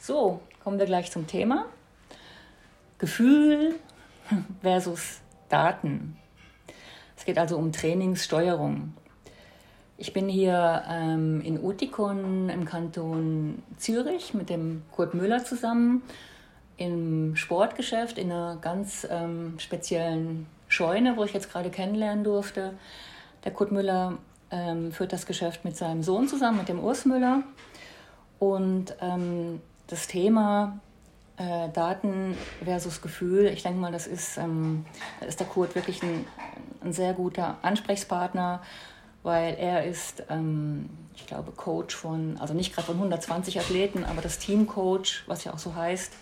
So, kommen wir gleich zum Thema. Gefühl versus Daten. Es geht also um Trainingssteuerung. Ich bin hier ähm, in Utikon im Kanton Zürich mit dem Kurt Müller zusammen im Sportgeschäft in einer ganz ähm, speziellen Scheune, wo ich jetzt gerade kennenlernen durfte. Der Kurt Müller ähm, führt das Geschäft mit seinem Sohn zusammen, mit dem Urs Müller. Und ähm, das Thema äh, Daten versus Gefühl, ich denke mal, das ist, ähm, ist der Kurt wirklich ein, ein sehr guter Ansprechpartner weil er ist, ähm, ich glaube, Coach von, also nicht gerade von 120 Athleten, aber das Teamcoach, was ja auch so heißt,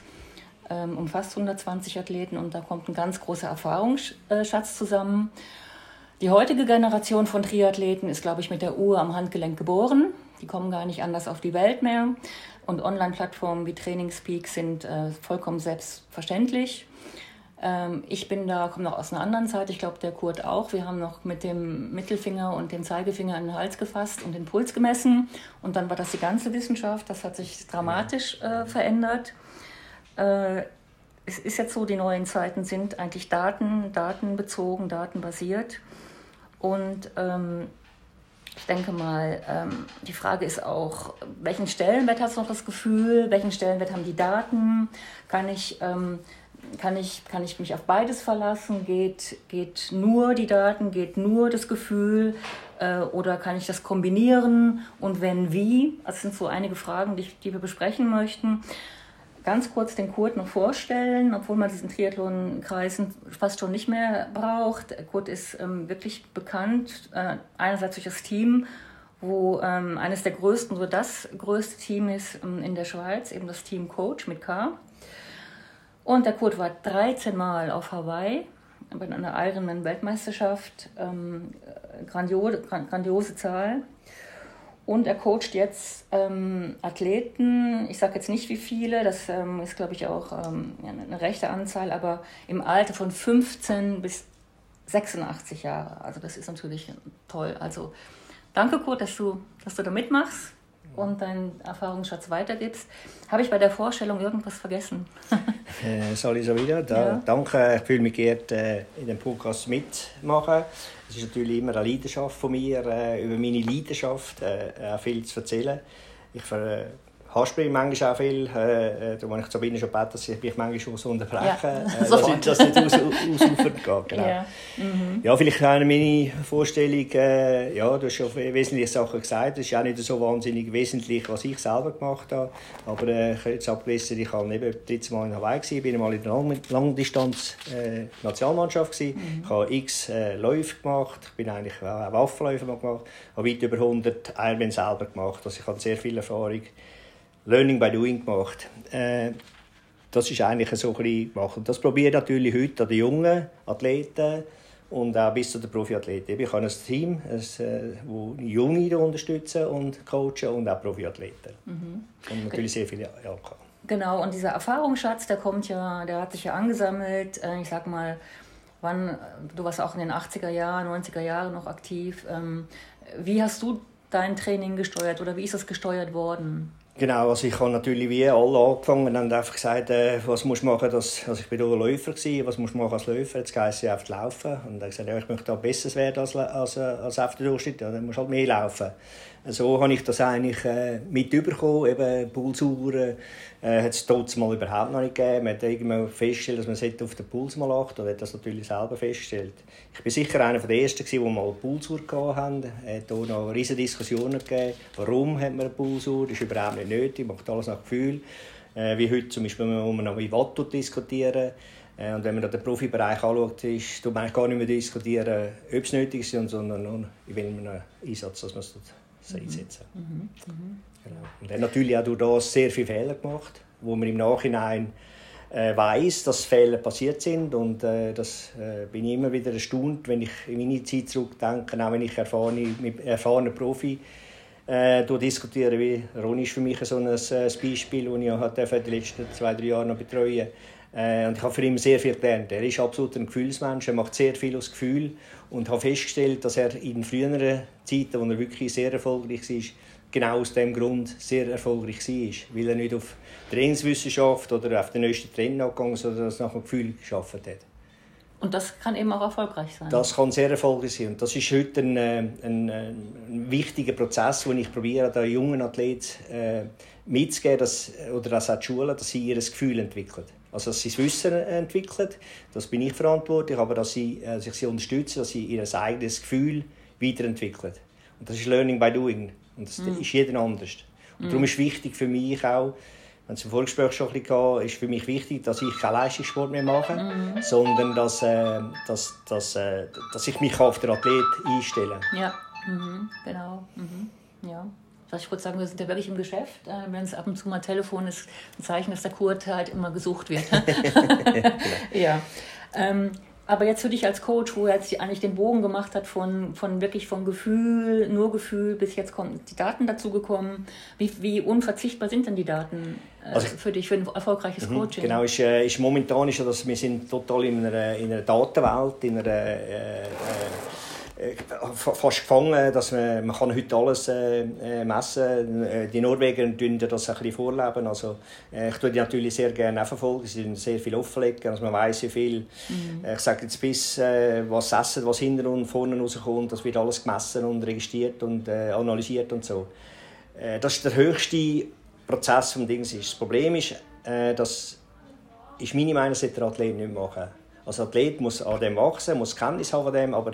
ähm, umfasst 120 Athleten und da kommt ein ganz großer Erfahrungsschatz zusammen. Die heutige Generation von Triathleten ist, glaube ich, mit der Uhr am Handgelenk geboren. Die kommen gar nicht anders auf die Welt mehr. Und Online-Plattformen wie Trainingspeak sind äh, vollkommen selbstverständlich. Ähm, ich bin da, komme noch aus einer anderen Zeit, ich glaube der Kurt auch. Wir haben noch mit dem Mittelfinger und dem Zeigefinger an den Hals gefasst und den Puls gemessen. Und dann war das die ganze Wissenschaft. Das hat sich dramatisch äh, verändert. Äh, es ist jetzt so, die neuen Zeiten sind eigentlich Daten, datenbezogen, datenbasiert. Und ähm, ich denke mal, ähm, die Frage ist auch, welchen Stellenwert hat es noch das Gefühl, welchen Stellenwert haben die Daten? Kann ich ähm, kann ich, kann ich mich auf beides verlassen? Geht, geht nur die Daten, geht nur das Gefühl äh, oder kann ich das kombinieren? Und wenn wie? Das sind so einige Fragen, die, die wir besprechen möchten. Ganz kurz den Kurt noch vorstellen, obwohl man diesen Triathlon-Kreisen fast schon nicht mehr braucht. Kurt ist ähm, wirklich bekannt, äh, einerseits durch das Team, wo ähm, eines der größten, so das größte Team ist ähm, in der Schweiz, eben das Team Coach mit K. Und der Kurt war 13 Mal auf Hawaii bei einer Ironman-Weltmeisterschaft. Ähm, grandiose, grandiose Zahl. Und er coacht jetzt ähm, Athleten, ich sage jetzt nicht wie viele, das ähm, ist glaube ich auch ähm, eine rechte Anzahl, aber im Alter von 15 bis 86 Jahre. Also das ist natürlich toll. Also danke Kurt, dass du, dass du da mitmachst und deinen Erfahrungsschatz weitergibst. Habe ich bei der Vorstellung irgendwas vergessen? äh, soll ich so wieder? Da, ja. Danke, ich fühle mich geehrt, äh, in dem Podcast mitmachen. Es ist natürlich immer eine Leidenschaft von mir, äh, über meine Leidenschaft äh, viel zu erzählen. Ich ver haspel manchmal auch viel. Äh, äh, da habe ich Sabine schon gebeten, dass ich mich manchmal so unterbreche, ja, äh, dass, ich, nicht aus, ausufern geht. Genau. Ja. Mhm. ja, vielleicht eine meine Vorstellung, äh, ja, du hast schon wesentliche Sachen gesagt, es ist auch nicht so wahnsinnig wesentlich, was ich selber gemacht habe, aber äh, ich habe jetzt abgelesen, ich war eben 13 Mal in Hawaii, gewesen, bin mal in der Lang Langdistanz äh, mhm. ich habe x äh, Läufe gemacht, ich bin eigentlich auch Waffenläufe gemacht, habe weit über 100 Ironman selber gemacht, also ich habe sehr viel Erfahrung Learning by Doing gemacht. Äh, das ist eigentlich so ein bisschen gemacht. Und das probiere ich natürlich heute an den jungen Athleten und auch bis zu den Profiathleten. Ich habe ein Team, das äh, Junge unterstützen und coachen und auch Profiathleten. Mhm. Und natürlich sehr viele ja, Genau, und dieser Erfahrungsschatz, der kommt ja, der hat sich ja angesammelt. Äh, ich sag mal, wann, du warst auch in den 80er Jahren, 90er Jahren noch aktiv. Ähm, wie hast du dein Training gesteuert oder wie ist es gesteuert worden? Genau, also ich habe natürlich wie alle angefangen und einfach gesagt, äh, was muss du machen, dass, also ich bin auch Läufer gewesen, was muss du machen als Läufer, jetzt heisst es einfach laufen. Und dann gesagt, ja, ich möchte da besser werden als, als, als auf der Durchschnitt, ja, dann musst du halt mehr laufen. So habe ich das eigentlich äh, mitbekommen, eben Pulsuhren äh, hat es trotzdem mal überhaupt noch nicht gegeben. Man hat irgendwann festgestellt, dass man auf den Puls mal achten oder hat das natürlich selber festgestellt. Ich bin sicher einer der Ersten, die mal eine Pulsuhr hatten. Es hat auch noch riesige Diskussionen gegeben, warum hat man eine Pulsuhr, das ist überhaupt nicht nötig, macht alles nach Gefühl. Äh, wie heute zum Beispiel, wo man noch wie Watt diskutieren äh, und wenn man den Profibereich anschaut, ist, tut man gar nicht mehr diskutieren, ob es nötig ist, sondern in welchem Einsatz dass man es einsetzen. Mhm. Mhm. Genau. Und hat natürlich auch durch das sehr viele Fehler gemacht, wo man im Nachhinein äh, weiß, dass Fehler passiert sind und äh, das äh, bin ich immer wieder erstaunt, wenn ich in meine Zeit zurückdenke, auch wenn ich erfahrene, mit erfahrenen Profi äh, diskutiere, wie Ron ist für mich so ein, äh, Beispiel, das ich auch die letzten zwei, drei Jahre noch betreuen äh, und ich habe für ihn sehr viel gelernt. Er ist absolut ein Gefühlsmensch, er macht sehr viel aus Gefühl und habe festgestellt, dass er in früheren Zeiten, wo er wirklich sehr erfolgreich war, genau aus dem Grund sehr erfolgreich war. Weil er nicht auf Trainingswissenschaft oder auf den neuesten Trend angegangen sondern das nach dem Gefühl geschafft hat. Und das kann eben auch erfolgreich sein. Das kann sehr erfolgreich sein. Und das ist heute ein, äh, ein, ein wichtiger Prozess, den ich probiere, den jungen Athleten äh, mitzugeben, dass, oder das auch die Schule, dass sie ihr Gefühl entwickeln. Also, dass sie das Wissen entwickeln, das bin ich verantwortlich, aber dass sie äh, sich sie unterstützen, dass sie ihr eigenes Gefühl weiterentwickeln. Und das ist Learning by Doing. Und das mm. ist jeder anders. Und mm. darum ist wichtig für mich auch, wenn es im Vorgespräch schon ein bisschen ist für mich wichtig, dass ich keinen Leistungssport mehr mache, mhm. sondern dass, äh, dass, dass, äh, dass ich mich auf den Athlet einstelle. Ja, mhm. genau. Mhm. Ja. Was ich kurz sagen, wir sind ja wirklich im Geschäft. Äh, wenn es ab und zu mal Telefon ist, ein Zeichen, dass der Kurt halt immer gesucht wird. ja. Ähm, aber jetzt für dich als Coach, wo er jetzt eigentlich den Bogen gemacht hat von, von wirklich vom Gefühl, nur Gefühl, bis jetzt kommen die Daten dazugekommen. Wie, wie unverzichtbar sind denn die Daten äh, also, für dich, für ein erfolgreiches mhm, Coaching? Genau, ist, äh, ist momentan ist ja, dass wir sind total in einer, in einer Datenwelt, in einer äh äh, fast gefangen, dass man, man kann heute alles äh, äh messen äh, Die Norweger tun das ein bisschen vorleben. Also, äh, ich tue die natürlich sehr gerne verfolgen. Sie sehr viel offenlegen. Also man weiß wie viel. Mhm. ich sage jetzt bis, äh, was essen, was hinten und vorne rauskommt. Das wird alles gemessen und registriert und analysiert und so. das ist der höchste Prozess des Dings. Das Problem ist, dass ist meine Meinung, sollte der Athlet nicht machen. Also Athlet muss an dem wachsen, muss Kenntnis haben von dem, aber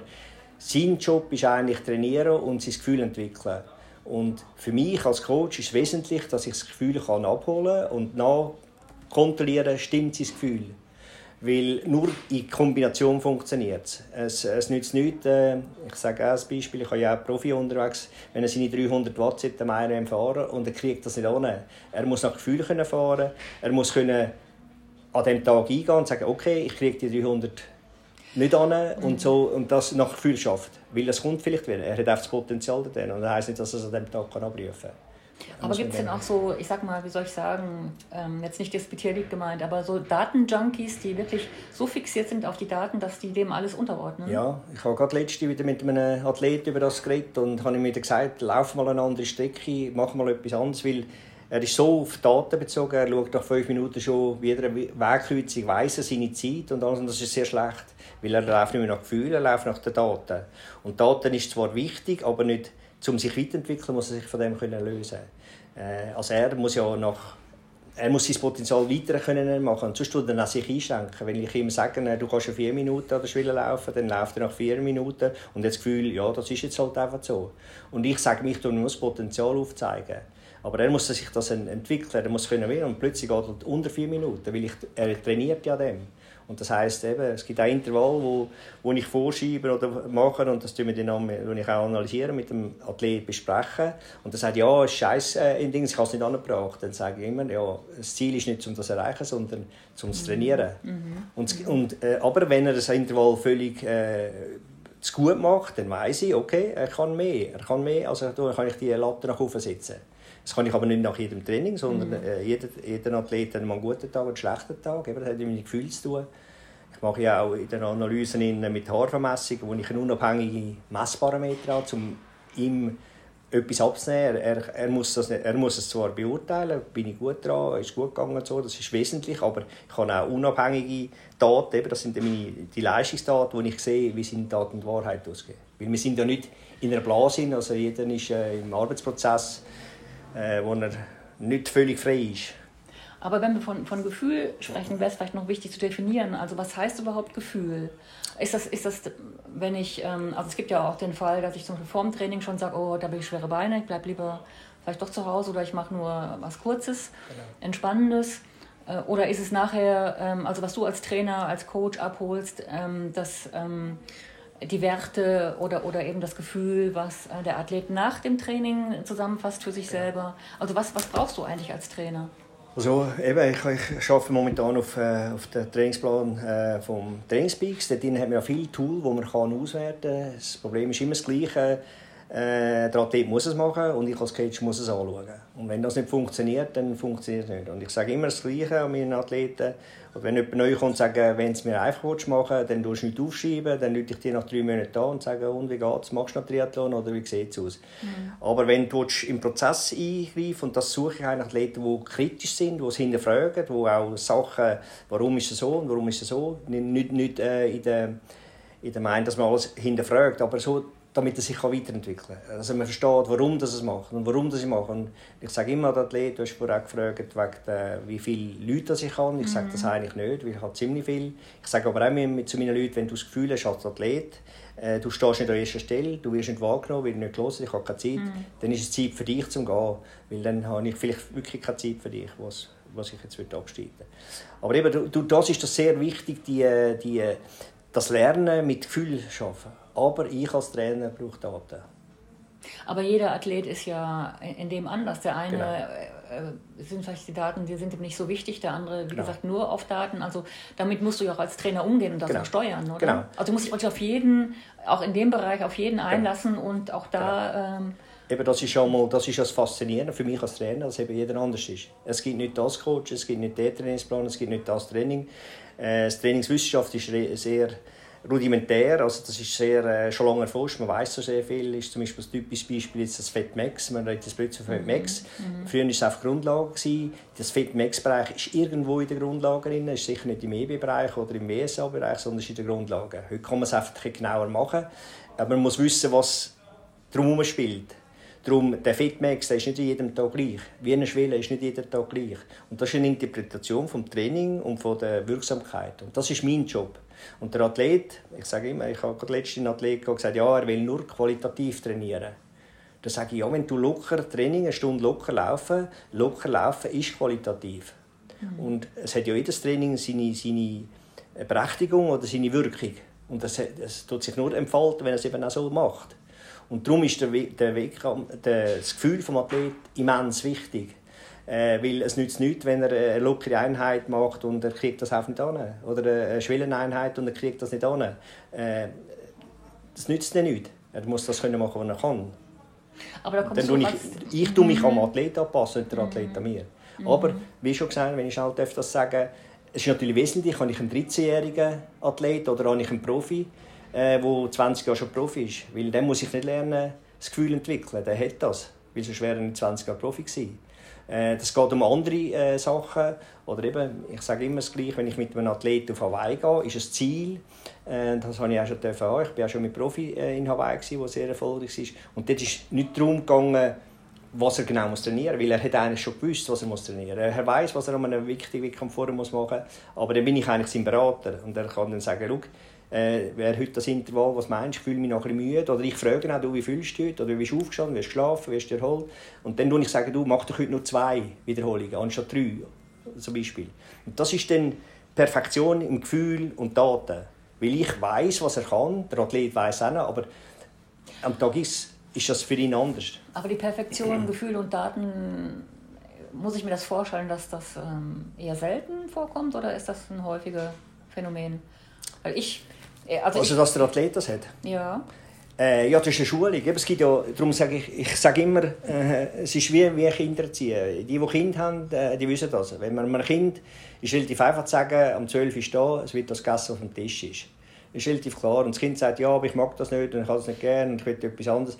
sein Job ist eigentlich trainieren und sein Gefühl entwickeln. Und für mich als Coach ist es wesentlich, dass ich das Gefühl kann abholen und kontrollieren, stimmt sein Gefühl. Weil nur in Kombination funktioniert es. Es nützt nichts, äh, ich sage auch als Beispiel, ich habe ja auch Profi unterwegs, wenn er seine 300 Watt am IRM fahren und er kriegt das nicht an. Er muss nach Gefühl fahren, er muss können an dem Tag eingehen und sagen, okay, ich kriege die 300 nicht an und, so, und das nach Gefühl schafft. Weil es kommt vielleicht wieder. Er hat auch das Potenzial da und das heisst nicht, dass er es an diesem Tag kann abrufen kann. Aber gibt es denn auch so, ich sag mal, wie soll ich sagen, ähm, jetzt nicht despektierlich gemeint, aber so Datenjunkies, die wirklich so fixiert sind auf die Daten, dass die dem alles unterordnen? Ja, ich habe gerade letzte wieder mit einem Athleten über das geredet und habe ihm wieder gesagt, lauf mal eine andere Strecke, mach mal etwas anderes, weil er ist so auf Daten bezogen, er schaut nach fünf Minuten schon, wie jeder Wegkreuzung weiss er seine Zeit und alles, und das ist sehr schlecht, weil er läuft nicht mehr nach Gefühlen, er läuft nach den Daten. Und Daten ist zwar wichtig, aber nicht, um sich weiterzuentwickeln, muss er sich von dem können lösen äh, Also er muss ja nach er muss sein Potenzial weiter können machen und sonst tut er sich einschränken. Wenn ich ihm sage, du kannst ja vier Minuten an der Schwelle laufen, dann läuft er nach vier Minuten und hat das Gefühl, ja, das ist jetzt halt einfach so. Und ich sage, mich nur das Potenzial aufzeigen. Aber er muss sich das entwickeln, er muss können werden und plötzlich geht er unter vier Minuten, weil ich, er trainiert ja dem. Und das heisst eben, es gibt ein Intervall, wo, wo ich vorschiebe oder mache und das tun wir dann wo ich auch analysieren, mit dem Athlet besprechen. Und er sagt, ja, es ist scheiße äh, ich habe es nicht angebracht. Dann sage ich immer, ja, das Ziel ist nicht, um das zu erreichen, sondern um zu trainieren. Mhm. Und, und, äh, aber wenn er das Intervall völlig äh, zu gut macht, dann weiß ich, okay, er kann mehr. Er kann mehr, also dann kann ich die Latte nach oben setzen. Das kann ich aber nicht nach jedem Training, sondern mhm. äh, jeder, jeder Athlet hat mal einen guten Tag, einen schlechten Tag. Eben, das hat mit dem Gefühl zu tun. Ich mache ja auch in den Analysen mit Haarvermessung, wo ich einen unabhängigen Messparameter habe, um ihm etwas abzunehmen. Er, er, muss das, er muss es zwar beurteilen, bin ich gut dran, ist gut gegangen so, das ist wesentlich, aber ich habe auch unabhängige Daten, eben, das sind meine, die Leistungsdaten, wo ich sehe, wie sind Daten und Wahrheit ausgehen. Weil wir sind ja nicht in einer Blase, also jeder ist äh, im Arbeitsprozess äh, wo er nicht völlig frei ist. Aber wenn wir von, von Gefühl sprechen, wäre es vielleicht noch wichtig zu definieren. Also was heißt überhaupt Gefühl? Ist das, ist das wenn ich, ähm, also es gibt ja auch den Fall, dass ich zum Beispiel vorm Training schon sage, oh, da bin ich schwere Beine, ich bleibe lieber vielleicht doch zu Hause oder ich mache nur was Kurzes, genau. Entspannendes. Äh, oder ist es nachher, ähm, also was du als Trainer, als Coach abholst, ähm, dass ähm, die Werte oder, oder eben das Gefühl, was äh, der Athlet nach dem Training zusammenfasst für sich selber. Also was, was brauchst du eigentlich als Trainer? Also eben, ich, ich arbeite momentan auf, äh, auf den Trainingsplan äh, vom Trainingspeaks. Dort hat man ja viele Tools, die man kann auswerten kann. Das Problem ist immer das Gleiche. Äh, der Athlet muss es machen und ich als Coach muss es anschauen. Und wenn das nicht funktioniert, dann funktioniert es nicht. Und ich sage immer das Gleiche an meinen Athleten. Und wenn jemand neu kommt und sagt, wenn es mir einfach machen willst, dann tust du nicht aufschreiben, dann rufe ich dir nach drei Monaten an und sage, und wie geht's, machst du noch Triathlon oder wie sieht es aus? Mhm. Aber wenn du im Prozess eingreifen und das suche ich eigentlich Athleten, die kritisch sind, die es hinterfragen, die auch Sachen, warum ist es so und warum ist es so, nicht, nicht, nicht äh, in der in der Meinung, dass man alles hinterfragt, aber so damit er sich weiterentwickeln kann. Also man versteht, warum das es macht und warum das ich mache. Und ich sage immer den Athleten, du hast vorher gefragt, wegen der, wie viele Leute das ich kann. Ich sage das mhm. eigentlich nicht, weil ich habe ziemlich viel. Ich sage aber auch mit, zu meinen Leuten, wenn du das Gefühl hast als Athlet, äh, du stehst nicht an erster Stelle, du wirst nicht wahrgenommen, du nicht los ich habe keine Zeit, mhm. dann ist es Zeit für dich zum Gehen, weil dann habe ich vielleicht wirklich keine Zeit für dich, was, was ich jetzt abstreiten Aber eben, du, das ist das sehr wichtig, die, die, das Lernen mit Gefühl schaffen aber ich als Trainer brauche Daten. Aber jeder Athlet ist ja in dem anders. Der eine genau. äh, sind vielleicht die Daten, die sind ihm nicht so wichtig, der andere, wie genau. gesagt, nur auf Daten. Also damit musst du ja auch als Trainer umgehen und das genau. auch steuern, oder? Genau. Also du musst dich auf jeden, auch in dem Bereich auf jeden genau. einlassen und auch da. Genau. Ähm, eben das ist schon mal, das ist das Faszinierende für mich als Trainer, dass eben jeder anders ist. Es gibt nicht das Coach, es gibt nicht den Trainingsplan, es gibt nicht das Training. Äh, das Trainingswissenschaft ist sehr rudimentär, also das ist sehr, äh, schon lange erforscht, man weiß so sehr viel, ist zum Beispiel das typische Beispiel jetzt das FETMAX, man redet jetzt plötzlich von FETMAX, mhm. früher war es auf Grundlage, gewesen. das FETMAX-Bereich ist irgendwo in der Grundlage drin, ist sicher nicht im EB-Bereich oder im WSA-Bereich, sondern ist in der Grundlage. Heute kann man es einfach genauer machen, aber man muss wissen, was drumherum spielt. Darum, der Fitmax der ist nicht jedem Tag gleich. Wie eine Schwelle ist nicht jeden Tag gleich. Und das ist eine Interpretation vom Training und von der Wirksamkeit. Und das ist mein Job. Und der Athlet, ich sage immer, ich habe gerade letztens einen Athlet gesagt, ja, er will nur qualitativ trainieren. Da sage ich, ja, wenn du locker Training, eine Stunde locker laufen, locker laufen ist qualitativ. Mhm. Und es hat ja jedes Training seine, seine Berechtigung oder seine Wirkung. Und das, das tut sich nur entfalten, wenn er es eben auch so macht. Und darum ist der, der Weg, der, das Gefühl des Athleten immens wichtig. Äh, weil es nützt nichts, wenn er eine lockere Einheit macht und er kriegt das auch nicht an. Oder eine Schwelleneinheit und er kriegt das nicht an. Äh, das nützt ihm nichts. Er muss das können machen, was er kann. Aber da Dann so ich, ich tue mich am Athlet anpassen, nicht der Athlet an mir. Mhm. Aber, wie schon gesagt, wenn ich halt das sagen es ist natürlich wesentlich, habe ich einen 13-jährigen Athlet oder habe ich einen Profi, der äh, 20 Jahre schon Profi ist. Weil dann muss ich nicht lernen, das Gefühl entwickeln. Der hat das. Weil sonst wäre er nicht 20 Jahre Profi gewesen. Äh, das geht um andere äh, Sachen. Oder eben, ich sage immer das Gleiche, wenn ich mit einem Athleten auf Hawaii gehe, ist ein Ziel. Äh, das habe ich auch schon dürfen. Ich war auch schon mit Profi äh, in Hawaii, der sehr erfolgreich war. Und dort ist nicht darum gegangen, was er genau muss trainieren muss, weil er eigentlich schon gewusst, was er muss trainieren muss. Er weiß, was er an einem wichtigen Wettkampf machen muss. Aber dann bin ich eigentlich sein Berater und er kann dann sagen, schau, äh, wäre heute das Intervall, was meinst ich fühle mich noch ein bisschen müde. Oder ich frage auch, du, wie fühlst du heute? Oder wie bist du aufgestanden, wie hast du geschlafen, wie hast du erholt? Und dann sage ich sagen, du, mach doch heute nur zwei Wiederholungen, anstatt drei, zum Beispiel. Und das ist dann Perfektion im Gefühl und Daten. Weil ich weiß, was er kann, der Athlet weiß auch noch, aber am Tag ist, ist das für ihn anders. Aber die Perfektion, Gefühl und Daten, muss ich mir das vorstellen, dass das ähm, eher selten vorkommt oder ist das ein häufiges Phänomen? Weil ich also, also dass der Athlet das hat? Ja. Äh, ja, das ist eine Schulung. Es gibt ja, darum sage ich, ich sage immer, äh, es ist wie, wie Kinder erziehen. Die, die Kinder haben, äh, die wissen das. Wenn man einem Kind ist relativ einfach zu sagen, um 12 Uhr ist da, es wird das gegessen, auf dem Tisch ist. Das ist relativ klar. Und das Kind sagt, ja, aber ich mag das nicht und ich kann es nicht gerne und ich will etwas anderes.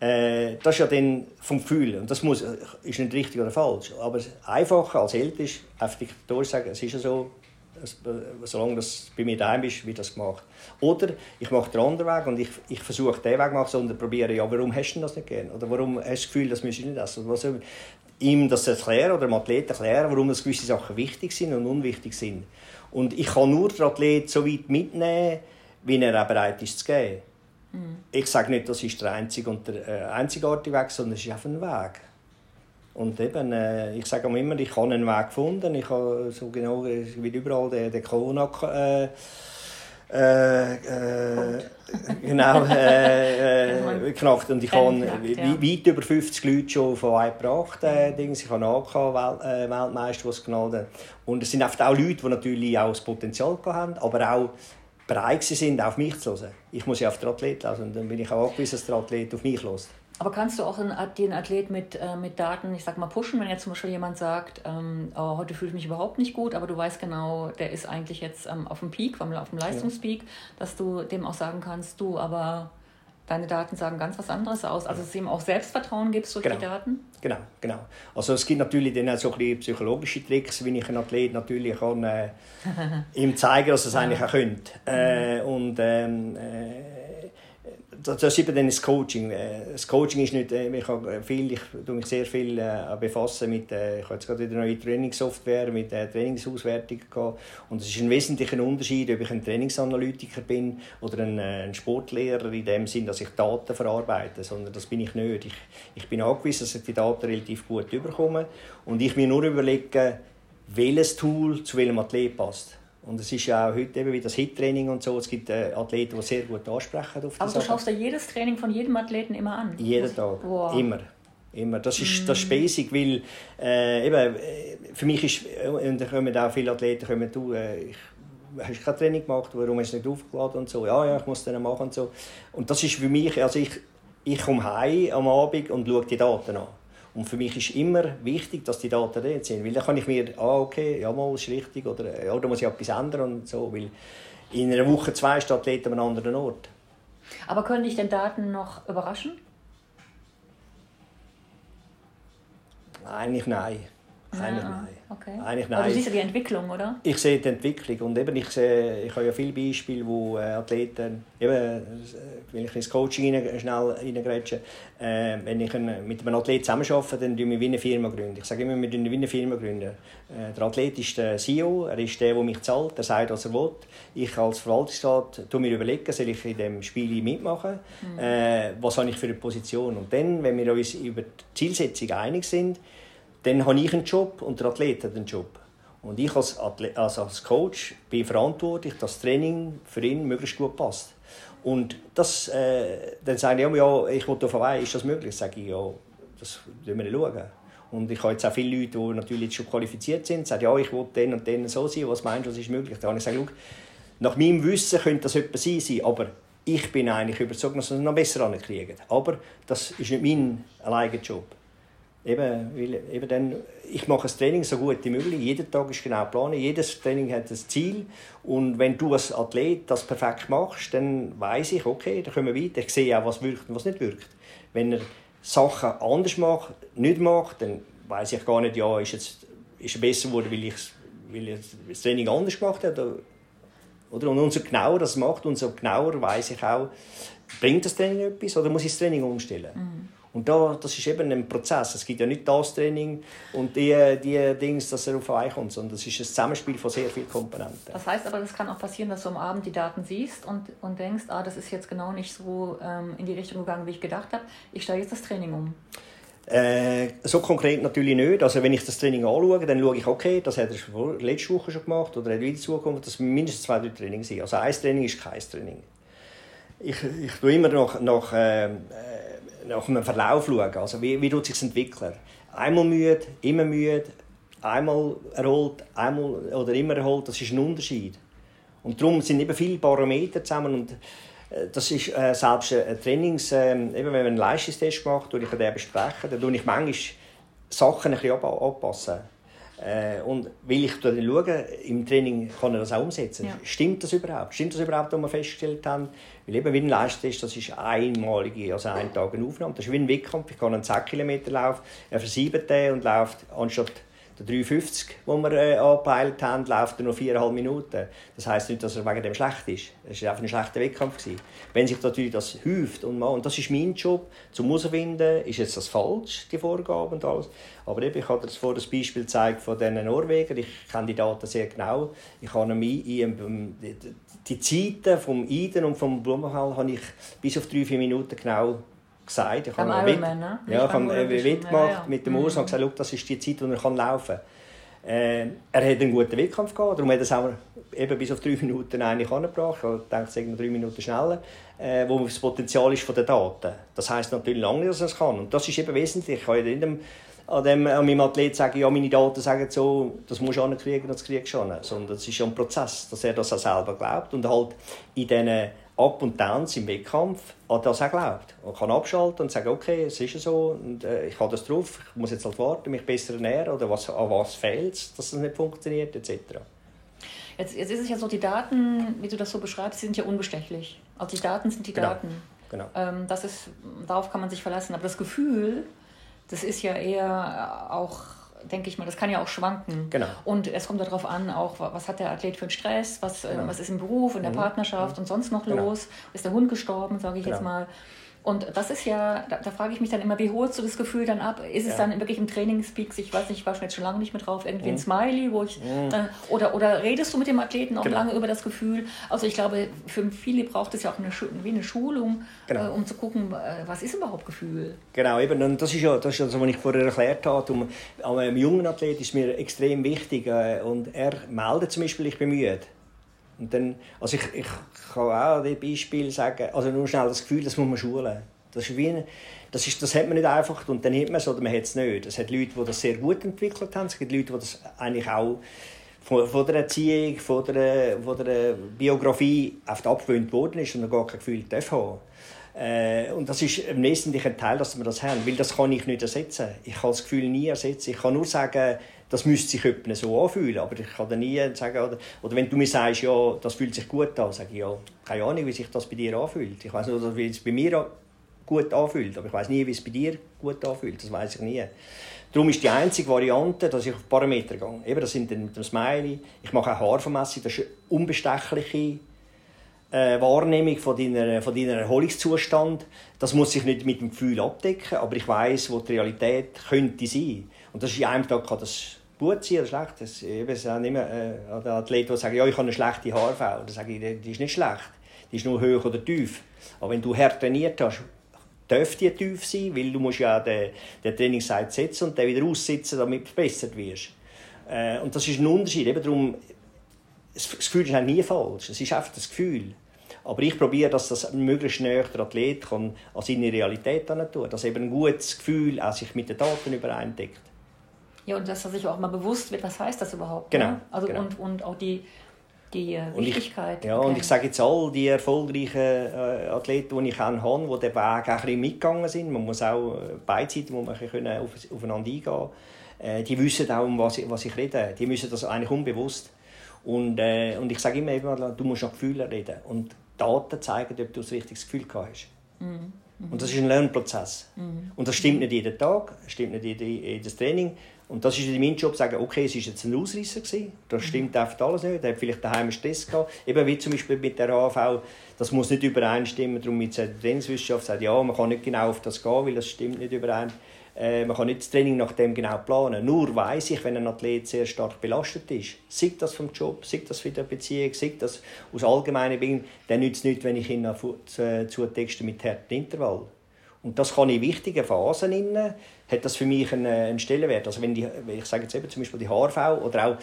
Äh, das ist ja dann vom Gefühl. Und das muss, ist nicht richtig oder falsch. Aber einfacher als Eltern ist, einfach die sagen, es ist ja so, solange das bei mir daheim ist, wird das gemacht. Oder ich mache den anderen Weg und ich, ich versuche den Weg zu machen, sondern probiere, ja, warum hast du das nicht gerne? Oder warum hast du das Gefühl, das müsstest du nicht essen? Was, ihm das erklären oder dem Athleten erklären, warum das gewisse Sachen wichtig sind und unwichtig sind. Und ich kann nur den Athleten so weit mitnehmen, wie er auch bereit ist zu gehen. Mhm. Ich sage nicht, das ist der einzige und der äh, einzigartige Weg, sondern es ist einfach ein Weg. Und eben, äh, ich sage immer, ich habe einen Weg gefunden. Ich habe so genau wie überall den, den Konak äh, äh, äh, genau, äh, äh, knackt. Und ich habe weit über 50 Leute schon von weit gebracht. Äh, Dings. Ich habe AK Welt, äh, Weltmeister, was knallt. Und es sind oft auch Leute, die natürlich auch das Potenzial haben, aber auch bereit sind, auf mich zu hören. Ich muss ja auf den Athlet hören und dann bin ich auch angewiesen, dass der Athlet auf mich hört. Aber kannst du auch den Athlet mit, äh, mit Daten, ich sag mal, pushen, wenn jetzt zum Beispiel jemand sagt, ähm, oh, heute fühle ich mich überhaupt nicht gut, aber du weißt genau, der ist eigentlich jetzt ähm, auf dem Peak, auf dem Leistungspeak, ja. dass du dem auch sagen kannst, du, aber deine Daten sagen ganz was anderes aus. Also dass es ihm auch Selbstvertrauen gibt durch genau. die Daten? Genau, genau. Also es gibt natürlich dann auch so ein bisschen psychologische Tricks, wie ich einen Athlet natürlich kann, äh, ihm zeigen, dass er es eigentlich auch könnte. Äh, und ähm, äh, das ist eben dann das Coaching. Äh, das Coaching ist nicht, äh, ich habe viel, ich tue mich sehr viel äh, befassen mit, ich habe jetzt gerade eine neue Trainingssoftware mit Trainingsauswertung gehabt. und es ist ein wesentlicher Unterschied, ob ich ein Trainingsanalytiker bin oder ein, ein Sportlehrer in dem Sinn, dass ich Daten verarbeite, sondern das bin ich nicht. Ich, ich bin angewiesen, dass ich die Daten relativ gut überkomme und ich mir nur überlege, welches Tool zu welchem Athlet passt. Und es ist ja auch heute eben wie das Hit-Training und so. Es gibt äh, Athleten, die sehr gut ansprechen auf Also du schaust dir jedes Training von jedem Athleten immer an? Jeden Tag, wow. immer. Immer. Das ist, mm. das ist basic, weil äh, eben, äh, für mich ist, äh, und da kommen auch viele Athleten, kommen, du, äh, ich, hast kein Training gemacht, warum hast du nicht aufgeladen und so. Ja, ja, ich muss das machen und so. Und das ist für mich, also ich, ich komme heim am Abend und schaue die Daten an. Und für mich ist immer wichtig, dass die Daten dort sind. Weil dann kann ich mir, ah, okay, ja, mal, ist richtig, oder ja, da muss ich etwas ändern und so. Weil in einer Woche, zwei steht an einem anderen Ort. Aber können dich denn Daten noch überraschen? Eigentlich nein. Eigentlich nein. Okay. Eigentlich nein. Aber du siehst ja die Entwicklung, oder? Ich sehe die Entwicklung und eben ich, sehe, ich habe ja viele Beispiele, wo äh, Athleten, eben, äh, wenn ich ins Coaching rein, schnell reingrätsche, äh, wenn ich ein, mit einem Athleten zusammenarbeite, dann gründen wir wie eine Firma. Gründen. Ich sage immer, wir gründen wie eine Firma. Gründen. Äh, der Athlet ist der CEO, er ist der, der mich zahlt, er sagt, was er will. Ich als Verwaltungsrat tue mir überlegen, soll ich in diesem Spiel mitmachen, mhm. äh, was habe ich für eine Position. Und dann, wenn wir uns über die Zielsetzung einig sind, dann habe ich einen Job und der Athlet hat einen Job. Und ich als, Athlet, also als Coach bin verantwortlich, dass das Training für ihn möglichst gut passt. Und das, äh, dann sagen die, ja, ich will auf Hawaii, ist das möglich? Sage ich, ja, das schauen wir schauen. Und ich habe jetzt auch viele Leute, die natürlich schon qualifiziert sind, sagen, ja, ich will den und den so sein, was meinst du, was ist möglich? Dann habe ich gesagt, nach meinem Wissen könnte das etwas sein, aber ich bin eigentlich überzeugt, dass wir es noch besser ankriegen. Aber das ist nicht mein alleiniger Job. Eben, weil, eben dann, ich mache das Training so gut wie möglich. Jeden Tag ist genau geplant. Jedes Training hat ein Ziel. Und wenn du als Athlet das perfekt machst, dann weiß ich, okay, dann kommen wir weiter. Ich sehe auch, was wirkt und was nicht wirkt. Wenn er Sachen anders macht, nicht macht, dann weiß ich gar nicht, ja, ist, jetzt, ist er besser geworden, weil ich, weil ich das Training anders gemacht habe. Oder? Und umso genauer das macht, umso genauer weiß ich auch, bringt das Training etwas oder muss ich das Training umstellen. Mhm. Und da, das ist eben ein Prozess. Es gibt ja nicht das Training und die, die Dings, dass er auf einen kommt, sondern es ist ein Zusammenspiel von sehr vielen Komponenten. Das heißt aber, das kann auch passieren, dass du am Abend die Daten siehst und, und denkst, ah, das ist jetzt genau nicht so ähm, in die Richtung gegangen, wie ich gedacht habe. Ich stelle jetzt das Training um. Äh, so konkret natürlich nicht. Also wenn ich das Training anschaue, dann schaue ich, okay, das hat er letzte Woche schon gemacht oder hat wieder zugekommen, dass mindestens zwei, drei Trainings sind. Also ein Training ist kein Training. Ich, ich tue immer noch, nach äh, nach einem Verlauf schauen. Also wie, wie tut sich entwickeln? Einmal müde, immer müde, einmal erholt, einmal oder immer erholt, das ist ein Unterschied. Und darum sind eben viele Parameter zusammen und äh, das ist äh, selbst ein Trainings, äh, eben wenn man einen Leistungstest macht, tue ich den besprechen, dann tue ich manchmal Sachen ein bisschen anpassen. Äh, und weil ich dann schaue, im Training kann er das auch umsetzen. Ja. Stimmt das überhaupt? Stimmt das überhaupt, was wir festgestellt haben? Weil eben wie ein Leistungstest, das ist einmalige, also ein Tag eine Aufnahme. Das ist wie ein Wettkampf. Ich kann einen 10 Kilometer laufen, er versiebt den und läuft anstatt der 3,50, den wir äh, angepeilt haben, läuft er nur 4,5 Minuten. Das heisst nicht, dass er wegen dem schlecht ist. Es war einfach ein schlechter Wettkampf. Gewesen. Wenn sich natürlich das häuft und, und das ist mein Job, zum herauszufinden, ist jetzt das falsch, die Vorgaben und alles. Aber eben, ich habe dir vorhin das Beispiel gezeigt von diesen Norwegern. Ich kenne die Daten sehr genau. Ich habe die, die Zeiten vom Iden und vom Blumenhall habe ich bis auf 3-4 Minuten genau gesagt. Ich habe einen Ironman, ne? Ja, ich habe einen Wett gemacht ja, ja. mit dem Urs und mhm. gesagt, das ist die Zeit, der er laufen kann. Äh, er hat einen guten Wettkampf gehabt, darum hat er es auch eben bis auf drei Minuten eigentlich angebracht. Ich denke, es drei Minuten schneller, äh, wo das Potenzial ist von den Daten. Das heisst natürlich lange dass er es kann. Und das ist eben wesentlich. Ich kann in dem an, dem, an meinem Athlet sagen, ja, meine Daten sagen so, das musst du ankriegen, das kriegst du schon. Sondern es ist ja ein Prozess, dass er das auch selber glaubt und halt in diesen Up und Downs im Wettkampf an das auch glaubt. Man kann abschalten und sagen, okay, es ist so und äh, ich habe das drauf, ich muss jetzt halt warten, mich besser ernähren oder was, an was fehlt es, dass es nicht funktioniert, etc. Jetzt, jetzt ist es ja so, die Daten, wie du das so beschreibst, sind ja unbestechlich. Also die Daten sind die Genau. Daten. Genau. Ähm, das ist, darauf kann man sich verlassen. Aber das Gefühl, das ist ja eher auch, denke ich mal, das kann ja auch schwanken. Genau. Und es kommt darauf an, auch was hat der Athlet für einen Stress, was, äh, Genau. was ist im Beruf, in der Partnerschaft und sonst noch Genau. los. Ist der Hund gestorben, sage ich jetzt Genau. mal. Und das ist ja, da, da frage ich mich dann immer, wie holst du das Gefühl dann ab? Ist es Ja. dann wirklich im Trainingspeaks, ich weiß nicht, ich war schon jetzt schon lange nicht mehr drauf, irgendwie ein Mhm. Smiley, wo ich, äh, oder, oder redest du mit dem Athleten auch Genau. lange über das Gefühl? Also ich glaube, für viele braucht es ja auch eine, wie eine Schulung, Genau. äh, um zu gucken, äh, was ist überhaupt Gefühl? Genau, eben, und das ist ja das, ist ja das, was ich vorher erklärt habe. Um, einem jungen Athlet ist mir extrem wichtig äh, und er meldet zum Beispiel, ich bin müde. Und dann, also ich, ich kann auch das Beispiel sagen, also nur schnell das Gefühl, das muss man schulen. Das, ist wie das, ist, das hat man nicht einfach und dann hat man es oder man hat es nicht. Es hat Leute, die das sehr gut entwickelt haben, es gibt Leute, die das eigentlich auch von, von der Erziehung, von der, von der Biografie oft abgewöhnt worden ist und gar kein Gefühl haben. Äh, und das ist im wesentlichen Teil, dass wir das haben, weil das kann ich nicht ersetzen. Ich kann das Gefühl nie ersetzen. Ich kann nur sagen, das müsste sich jemand so anfühlen, aber ich kann dann nie sagen, oder, oder wenn du mir sagst, ja, das fühlt sich gut an, sage ich, ja, keine Ahnung, wie sich das bei dir anfühlt. Ich weiß nur, wie es bei mir gut anfühlt, aber ich weiß nie, wie es bei dir gut anfühlt. Das weiß ich nie. Darum ist die einzige Variante, dass ich auf Parameter gehe. Eben, das sind dann mit dem Smiley. Ich mache auch Haarvermessung, das ist eine unbestechliche äh, Wahrnehmung von deiner, von deiner Erholungszustand. Das muss sich nicht mit dem Gefühl abdecken, aber ich weiß, wo die Realität könnte sein. Und das ist in einem Tag kann das gut sein oder schlecht. Das, eben, es sind immer äh, Athleten, die sagen, ja, ich habe eine schlechte Haarfau. Dann sage ich, die ist nicht schlecht. Die ist nur hoch oder tief. Aber wenn du hart trainiert hast, darf die tief sein, weil du musst ja den, den Trainingszeit setzen und den wieder aussitzen, damit du verbessert wirst. Äh, und das ist ein Unterschied. Eben darum, das Gefühl ist auch nie falsch. Es ist einfach das Gefühl. Aber ich probiere, dass das möglichst näher der Athlet kann an seine Realität tun Dass eben ein gutes Gefühl auch sich mit den Daten übereindeckt. Ja, und dass er sich auch mal bewusst wird, was heißt das überhaupt? Genau, Ne? Also genau. Und, und auch die, die äh, Und ich- Wichtigkeit. Ja, und Okay. ich sage jetzt all die erfolgreichen äh, Athleten, die ich kenne, habe, die den Weg auch ein bisschen mitgegangen sind. Man muss auch äh, beide Seiten muss man bisschen auf, aufeinander eingehen. Äh, die wissen auch, um was ich, was ich rede. Die müssen das eigentlich unbewusst. Und, äh, und ich sage immer, eben, du musst nach Gefühlen reden. Und Daten zeigen, ob du das richtige Gefühl gehabt hast. Und das ist ein Lernprozess. Und das stimmt nicht jeden Tag, stimmt nicht jede- jedes Training. Und das ist in meinem Job, sagen, okay, es war jetzt ein Ausreißer, gewesen. das stimmt einfach alles nicht, er hat vielleicht daheim einen Stress gehabt. Eben wie zum Beispiel mit der AV, das muss nicht übereinstimmen, darum mit der Trainingswissenschaft sagt, ja, man kann nicht genau auf das gehen, weil das stimmt nicht überein. Äh, man kann nicht das Training nach dem genau planen. Nur weiß ich, wenn ein Athlet sehr stark belastet ist, sei das vom Job, sei das von der Beziehung, sei das aus allgemeinen Dingen, dann nützt es nichts, wenn ich ihn zu- zutexte mit harten Intervall. Und das kann in wichtigen Phasen innen, hat das für mich einen, einen Stellenwert. Also wenn die, ich sage jetzt eben zum Beispiel die HRV oder auch,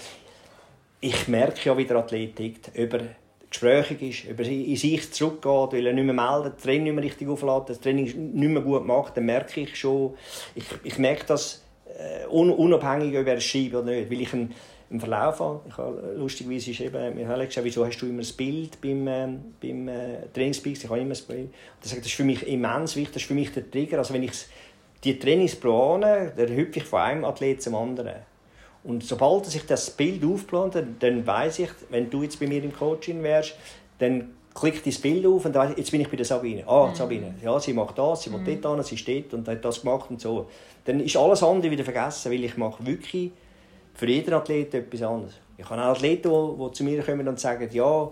ich merke ja, wie der Athlet tickt, ob er gesprächig ist, ob er in sich zurückgeht, weil er nicht mehr meldet, das Training nicht mehr richtig auflädt, das Training nicht mehr gut macht, dann merke ich schon, ich, ich merke das äh, un, unabhängig, ob er schreibt oder nicht, weil ich einen, im Verlauf habe. Ich habe, lustigerweise ist eben, mir haben gesagt, wieso hast du immer das Bild beim, ähm, beim äh, Trainingspeaks? Ich habe immer das Bild. Das ist für mich immens wichtig, das ist für mich der Trigger. Also wenn ich die Trainings plane, dann hüpfe ich von einem Athlet zum anderen. Und sobald sich das Bild aufplant, dann, dann weiß ich, wenn du jetzt bei mir im Coaching wärst, dann klickt das Bild auf und dann weiss ich, jetzt bin ich bei der Sabine. Ah, Sabine, ja, sie macht das, sie will dort hin, sie steht und hat das gemacht und so. Dann ist alles andere wieder vergessen, weil ich mache wirklich für jeden Athleten etwas anderes. Ich habe auch Athleten, die, die zu mir kommen und sagen, ja,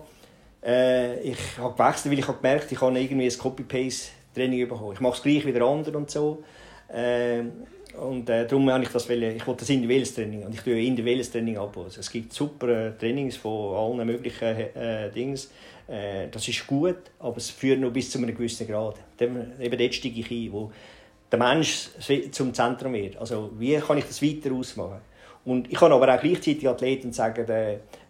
äh, ich habe gewechselt, weil ich habe gemerkt, ich habe irgendwie ein Copy-Paste-Training bekommen. Ich mache es gleich wieder andere und so. Äh, und äh, darum habe ich das, wollen, ich wollte das individuelles Training und ich tue individuelles Training ab. Also es gibt super äh, Trainings von allen möglichen äh, Dings. Äh, das ist gut, aber es führt nur bis zu einem gewissen Grad. Dann, eben dort steige ich ein, wo der Mensch zum Zentrum wird. Also wie kann ich das weiter ausmachen? Und ich kann aber auch gleichzeitig Athleten sagen,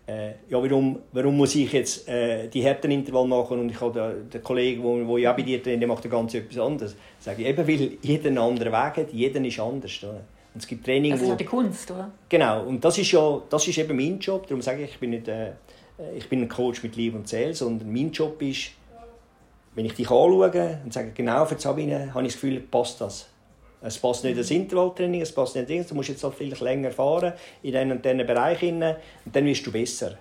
äh, ja, warum, warum muss ich jetzt äh, die Härtenintervall machen und ich habe den, den Kollegen, wo, wo ich auch bei dir trainiere, der macht ganz etwas anderes. Sage ich, eben weil jeder einen anderen Weg hat, jeder ist anders. Oder? Und es gibt Training, das ist ja die Kunst, oder? Genau, und das ist ja das ist eben mein Job. Darum sage ich, ich bin nicht äh, ich bin ein Coach mit Liebe und Seele, sondern mein Job ist, wenn ich dich anschaue und sage, genau für Sabine habe ich das Gefühl, passt das. Es passt nicht das Intervalltraining, es passt nicht das. Du musst jetzt halt vielleicht länger fahren in diesen und diesen Bereich und dann wirst du besser.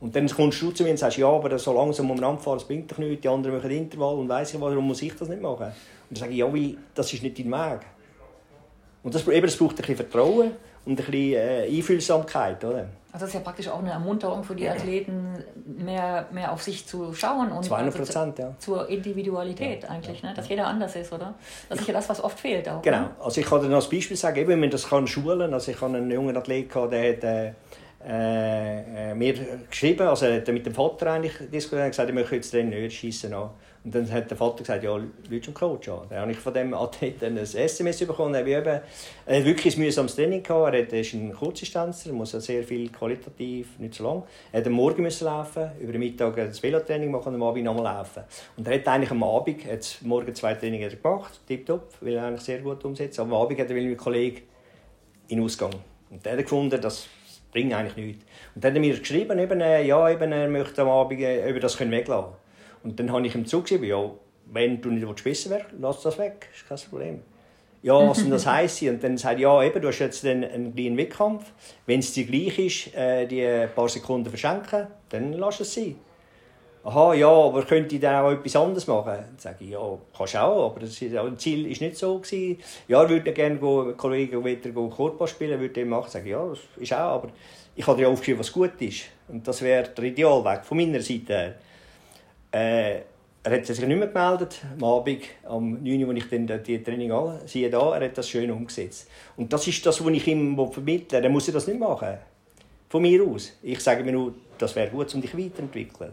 Und dann kommst du zu mir und sagst, ja, aber so langsam umeinander fahren, das bringt doch nichts, die anderen machen Intervall und weiss ich warum muss ich das nicht machen? Und dann sage ich, ja, weil das ist nicht dein Weg. Und das, eben, das braucht ein bisschen Vertrauen und ein bisschen äh, Einfühlsamkeit, oder? Also das ist ja praktisch auch eine Ermunterung für die Athleten, mehr, mehr auf sich zu schauen und 200 Prozent, also ja. zur Individualität ja, eigentlich, ja, ne? dass jeder anders ist, oder? Das ist ja das, was oft fehlt auch. Genau. Also ich kann dir noch als Beispiel sagen, eben, wenn man das kann schulen, also ich habe einen jungen Athlet gehabt, der hat äh, äh, mir geschrieben, also er hat mit dem Vater eigentlich diskutiert, gesagt, ich möchte jetzt den nicht schießen und dann hat der Vater gesagt, ja, Leute zum Coach an. Dann habe ich von dem Athleten ein SMS bekommen. Er hat wirklich ein mühsames Training gehabt. Er ist ein Kurzdistanzer, muss sehr viel qualitativ, nicht so lang. Er musste Morgen müssen laufen, über den Mittag das Velotraining machen und am Abend nochmal laufen. Und er hat eigentlich am Abend, hat morgen zwei Trainings gemacht, tipptopp, weil er eigentlich sehr gut umsetzt. Aber am Abend hat er mit einem Kollegen in Ausgang. Und der hat gefunden, das bringt eigentlich nichts. Und dann hat er mir geschrieben, eben, äh, ja, eben, er möchte am Abend äh, über das weglassen können. Und dann habe ich ihm zugeschrieben, ja, wenn du nicht besser wärst, lass das weg, ist kein Problem. Ja, was denn das heisst? Und dann sagt er, ja, eben, du hast jetzt einen, einen kleinen Wettkampf. Wenn es dir gleich ist, äh, die paar Sekunden verschenken, dann lass es sein. Aha, ja, aber könnte ich dann auch etwas anderes machen? Dann sage ich, ja, kannst auch, aber das, ist, das Ziel war nicht so. Gewesen. Ja, er würde gerne go, Kollegen wieder Korbball spielen, würde ich machen. Sage ich, ja, das ist auch, aber ich habe dir aufgeschrieben, was gut ist. Und das wäre der Idealweg von meiner Seite her. Äh, er hat sich nicht mehr gemeldet. Am Abend, am 9 Uhr, als ich dann die Training an, siehe da, er hat das schön umgesetzt. Und das ist das, was ich ihm vermittle. Er muss das nicht machen. Von mir aus. Ich sage mir nur, das wäre gut, um dich weiterzuentwickeln.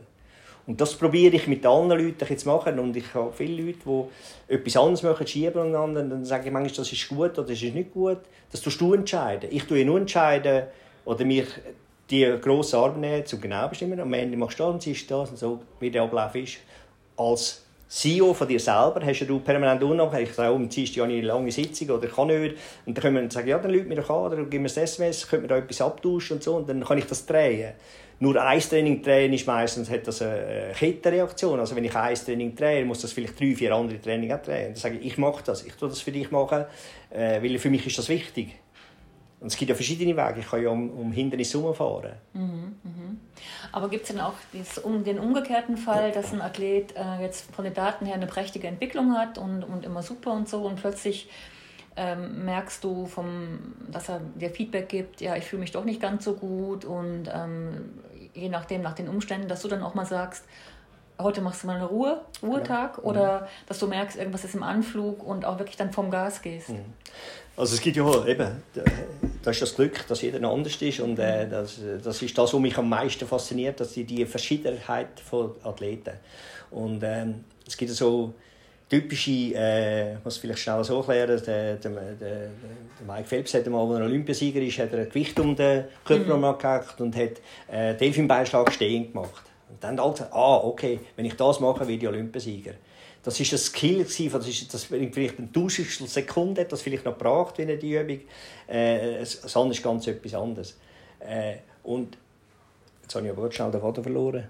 Und das probiere ich mit allen Leuten zu machen. Und ich habe viele Leute, die etwas anderes machen, schieben und anderen. Dann sage ich manchmal, das ist gut oder das ist nicht gut. Das tust du entscheiden. Ich tue nur entscheiden oder mich die grosse Arbeit nehmen, zum genau bestimmen. Am Ende machst du das und siehst das und so, wie der Ablauf ist. Als CEO von dir selber hast du permanent unabhängig. Ich sage, am habe ich eine lange Sitzung oder kann nicht. Und dann können wir sagen, ja, dann Leute mir doch an oder gib mir das SMS, können wir da etwas abtauschen und so. Und dann kann ich das drehen. Nur ein Training drehen ist meistens hat das eine Kettenreaktion. Also wenn ich ein Training drehe, muss das vielleicht drei, vier andere Trainings auch drehen. Dann sage ich, ich mache das, ich tue das für dich machen, äh, weil für mich ist das wichtig. Und es gibt ja verschiedene Wege. Ich kann ja um, um Hindernisse herumfahren. Mhm, mhm. Aber gibt es denn auch um, den umgekehrten Fall, dass ein Athlet äh, jetzt von den Daten her eine prächtige Entwicklung hat und, und immer super und so und plötzlich ähm, merkst du, vom, dass er dir Feedback gibt, ja, ich fühle mich doch nicht ganz so gut und ähm, je nachdem, nach den Umständen, dass du dann auch mal sagst, heute machst du mal einen Ruhe, Ruhetag ja. oder mhm. dass du merkst, irgendwas ist im Anflug und auch wirklich dann vom Gas gehst. Also es gibt ja eben, das ist das Glück, dass jeder anders ist und äh, das, das ist das, was mich am meisten fasziniert, dass die, die Verschiedenheit von Athleten. Und ähm, es gibt so typische, äh, ich muss vielleicht schnell so erklären, der, der, der, Mike Phelps hat mal, als er Olympiasieger ist, hat er ein Gewicht um den Körper mhm. gehackt und hat äh, Delfinbeischlag stehend gemacht. Und dann hat er gesagt, ah, okay, wenn ich das mache, werde ich Olympiasieger. Das war ein Skill, das ist, das vielleicht eine Tausendstel Sekunde hat das vielleicht noch gebraucht in die Übung. Äh, andere ist ganz etwas anderes. Äh, und jetzt habe ich aber schnell den Faden verloren.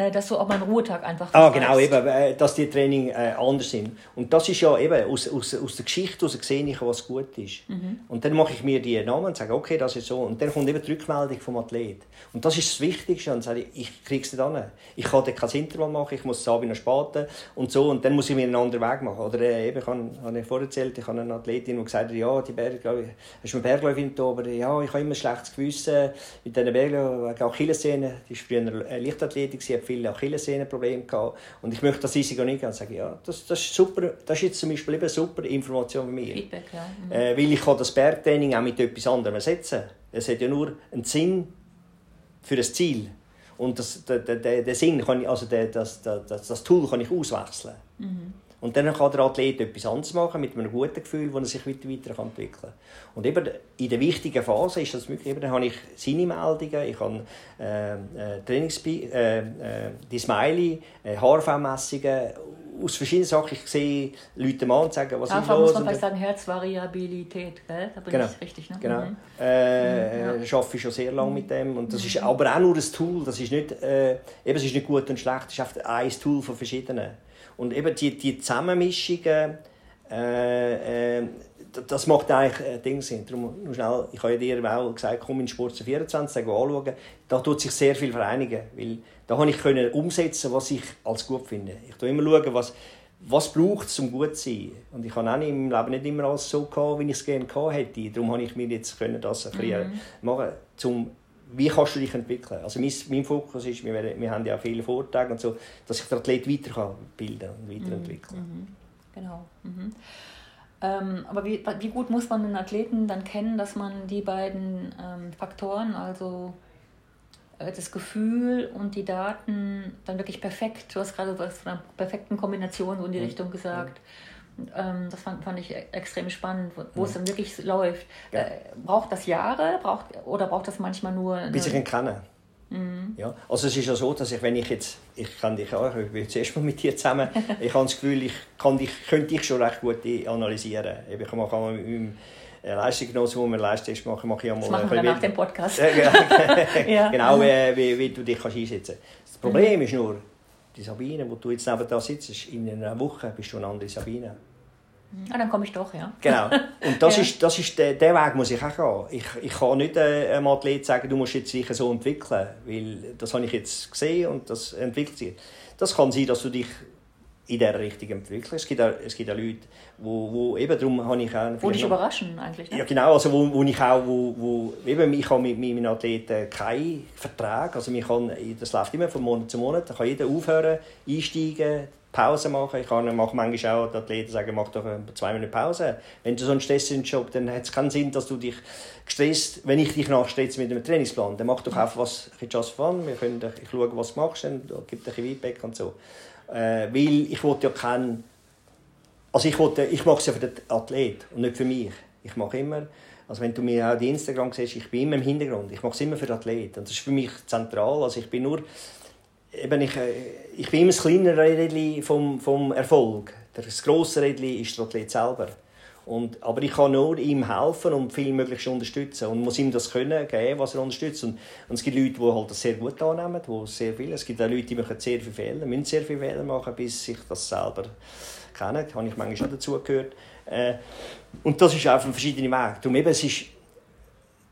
Äh, dass du auch mal einen Ruhetag einfach Ah, genau, eben, äh, dass die Training äh, anders sind. Und das ist ja eben, aus, aus, aus der Geschichte heraus sehe ich, was gut ist. Mhm. Und dann mache ich mir die Namen und sage, okay, das ist so. Und dann kommt eben die Rückmeldung vom Athlet. Und das ist das Wichtigste. Und sage ich, ich kriege es nicht an. Ich kann dann kein Intervall machen, ich muss es noch spaten und so. Und dann muss ich mir einen anderen Weg machen. Oder äh, eben, ich habe, habe ich vorher erzählt, ich habe eine Athletin, die gesagt hat, ja, die Berg, hast du eine Bergläufin da, aber ja, ich habe immer ein schlechtes Gewissen mit diesen Bergläufen, wegen Achillessehnen. Die war früher hat viele Achillessehnen Problem gehabt. Und ich möchte das Risiko nicht. Und sage, ja, das, das ist super, das ist jetzt zum Beispiel eine super Information für mich. Feedback, ja. Mhm. Äh, weil ich kann das Bergtraining auch mit etwas anderem ersetzen. Es hat ja nur einen Sinn für das Ziel. Und das, der, der, der Sinn kann ich, also der, das, das, das Tool kann ich auswechseln. Mhm. Und dann kann der Athlet etwas anderes machen, mit einem guten Gefühl, wo er sich weiter, weiter entwickeln kann. Und eben in der wichtigen Phase ist das möglich. Eben, dann habe ich seine Meldungen, ich habe äh, äh, Trainings äh, äh, die Smiley, äh, HRV-Messungen aus verschiedenen Sachen. Ich sehe Leute mal und sagen, was HRV ist los. muss man vielleicht sagen, Herzvariabilität, gell? da bin Genau. ich richtig. Ne? Genau. Mhm. Äh, Ja. äh, arbeite ich schon sehr lange mit dem. Und das ist aber auch nur ein Tool. Das ist nicht, äh, eben, es ist nicht gut und schlecht. Es ist einfach ein Tool von verschiedenen. Und eben die, die Zusammenmischungen, äh, äh, das macht eigentlich äh, Dinge Sinn. Darum, nur schnell, ich habe ja dir auch gesagt, komm in Sport 24, sag anschauen. Da tut sich sehr viel vereinigen. Weil da habe ich können umsetzen, was ich als gut finde. Ich schaue immer, schauen, was, was braucht es, um gut zu sein. Und ich habe auch nicht, im Leben nicht immer alles so gehabt, wie ich es gerne gehabt hätte. Darum habe ich mir jetzt können das ein bisschen machen zum wie kannst du dich entwickeln? Also mein, mein Fokus ist, wir, wir haben ja viele Vorträge und so, dass ich den Athlet weiter kann bilden und weiterentwickeln. Genau. Mhm. Ähm, aber wie, wie gut muss man den Athleten dann kennen, dass man die beiden ähm, Faktoren, also äh, das Gefühl und die Daten, dann wirklich perfekt, du hast gerade was von einer perfekten Kombination so in die Richtung gesagt. Und, Ähm, das fand, fand ich e- extrem spannend, wo, wo es dann wirklich läuft. Ja. Äh, braucht das Jahre braucht, oder braucht das manchmal nur. eine- Bis ich ihn kenne. Ja. Also es ist ja so, dass ich, wenn ich jetzt, ich kenne dich auch, ich bin zuerst mal mit dir zusammen, ich habe das Gefühl, ich kann dich, könnte dich schon recht gut analysieren. Ich mache auch mit meinem äh, Leistungsgenossen, wo einen Leistungstest machen, mache ich auch mal das machen wir nach dem Podcast. Ja, genau. Ja. äh, wie, wie du dich kannst einsetzen kannst. Das Problem ist nur, die Sabine, wo du jetzt neben da sitzt, in einer Woche bist du eine andere Sabine. Ah, dann komme ich doch, ja. Genau. Und das Ja. ist, das ist der, der Weg muss ich auch gehen. Ich, ich kann nicht äh, einem Athlet sagen, du musst jetzt dich so entwickeln, weil das habe ich jetzt gesehen und das entwickelt sich. Das kann sein, dass du dich in dieser Richtung entwickelst. Es gibt auch, es gibt auch Leute, wo, wo eben darum habe ich auch... Wo dich überraschen eigentlich. Ne? ja, genau, also wo, wo ich auch, wo, wo, eben, ich habe mit meinen Athleten keinen Vertrag, also ich kann, das läuft immer von Monat zu Monat, da kann jeder aufhören, einsteigen, Pause machen, ich kann mache manchmal auch die Athleten sagen, mach doch zwei Minuten Pause. Wenn du so einen stressigen Job, dann hat es keinen Sinn, dass du dich gestresst, wenn ich dich nachstresst mit einem Trainingsplan, dann mach doch einfach was, ein just fun, wir können, ich schaue, was du machst, und gib dir ein Feedback und so. Äh, weil ich wollte ja keinen also ich, wollte, ich mache es ja für den Athlet und nicht für mich. Ich mache immer, also wenn du mir auch die Instagram siehst, ich bin immer im Hintergrund. Ich mache es immer für den Athlet. Und das ist für mich zentral. Also ich bin nur, eben ich, äh, ich bin immer das kleine Rädchen vom, vom Erfolg. Das grosse Rädchen ist der Athlet selber. Und, aber ich kann nur ihm helfen und viel möglichst unterstützen und muss ihm das können geben, was er unterstützt. Und, und es gibt Leute, die halt das sehr gut annehmen, die sehr viel. Es gibt auch Leute, die machen sehr viele Fehler, müssen sehr viele Fehler machen, bis sich das selber kennen. Da habe ich manchmal auch dazugehört. Äh, und das ist einfach ein verschiedener Weg. Darum eben, es ist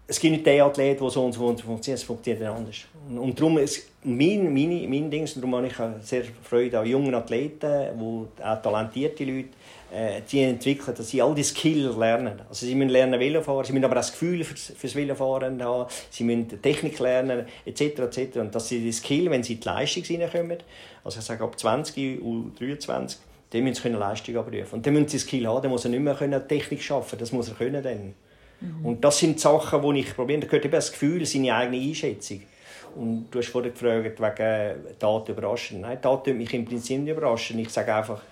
es gibt nicht den Athlet, der so und so funktioniert, es funktioniert anders. Und, und darum, ist mein, meine, mein Ding, darum habe ich sehr Freude an jungen Athleten, wo, auch talentierte Leute, äh, die entwickeln, dass sie all die Skills lernen. Also sie müssen lernen Velofahren, sie müssen aber auch das Gefühl fürs, fürs Velofahren haben, sie müssen Technik lernen, etc. etc. Und dass sie die Skill, wenn sie in die Leistung hineinkommen, also ich sage ab 20, U23, dann müssen sie Leistung abrufen. Und dann müssen sie Skill haben, dann muss er nicht mehr Technik schaffen, das muss er können dann. Und das sind Sachen, die ich probiere. Da gehört eben das Gefühl, seine eigene Einschätzung. Und du hast vorhin gefragt, wegen Daten überraschen. Nein, Daten tun mich im Prinzip nicht überraschen. Ich sage einfach,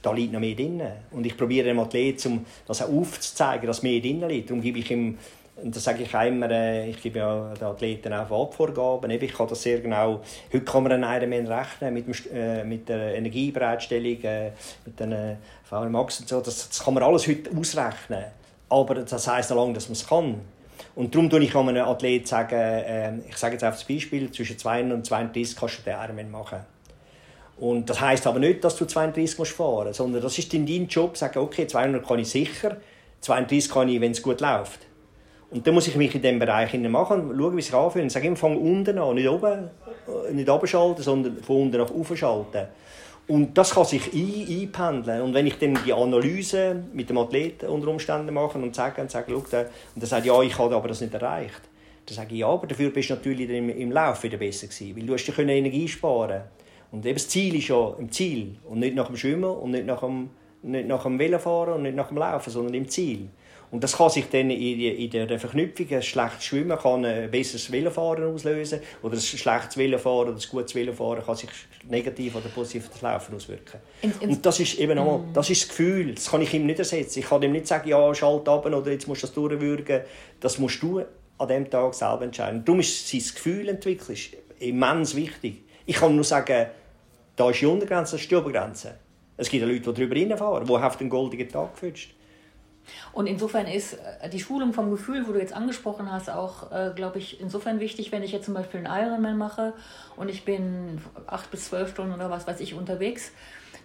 da liegt noch mehr drin. Und ich probiere dem Athlet, um das auch aufzuzeigen, dass mehr drin liegt. Darum gebe ich ihm, und das sage ich auch immer, äh, ich gebe ja den Athleten auch Farbvorgaben. Ich kann das sehr genau, heute kann man einen Ironman rechnen mit, dem, äh, mit der Energiebereitstellung, äh, mit den äh, VMAX und so. Das, das kann man alles heute ausrechnen. Aber das noch lange, dass man es kann. Und darum tue ich einem Athlet sagen, äh, ich sage jetzt einfach das Beispiel, zwischen 2 und 32 kannst du den Ironman machen. Und das heisst aber nicht, dass du 32 musst fahren musst, sondern das ist in dein Job, sagen, okay, 200 kann ich sicher, 32 kann ich, wenn es gut läuft. Und dann muss ich mich in diesem Bereich machen schauen, wie es anfühlt. Und sage, ich fange unten an, nicht oben, äh, nicht abschalten, sondern von unten nach oben schalten. Und das kann sich ein, einpendeln. Und wenn ich dann die Analyse mit dem Athleten unter Umständen mache und sage, und sage, der, und er sagt, ja, ich habe aber das nicht erreicht. Dann sage ich, ja, aber dafür bist du natürlich im, im Lauf wieder besser gewesen, weil du hast dir Energie sparen Und eben das Ziel ist ja im Ziel und nicht nach dem Schwimmen und nicht nach dem, nicht nach dem Velofahren und nicht nach dem Laufen, sondern im Ziel. Und das kann sich dann in, der Verknüpfung, ein schlechtes Schwimmen kann ein besseres Velofahren auslösen oder ein schlechtes Velofahren oder ein gutes Velofahren kann sich negativ oder positiv auf das Laufen auswirken. Und das ist eben nochmal, mm. das ist das Gefühl, das kann ich ihm nicht ersetzen. Ich kann ihm nicht sagen, ja, schalt ab oder jetzt musst du das durchwürgen. Das musst du an dem Tag selber entscheiden. Darum ist sein Gefühl entwickelt immens wichtig. Ich kann nur sagen, da ist die Untergrenze, das ist die Obergrenze. Es gibt Leute, die darüber hinfahren, die auf den goldenen Tag gefütscht. Und insofern ist äh, die Schulung vom Gefühl, wo du jetzt angesprochen hast, auch, äh, glaube ich, insofern wichtig, wenn ich jetzt zum Beispiel einen Ironman mache und ich bin acht bis zwölf Stunden oder was weiß ich unterwegs,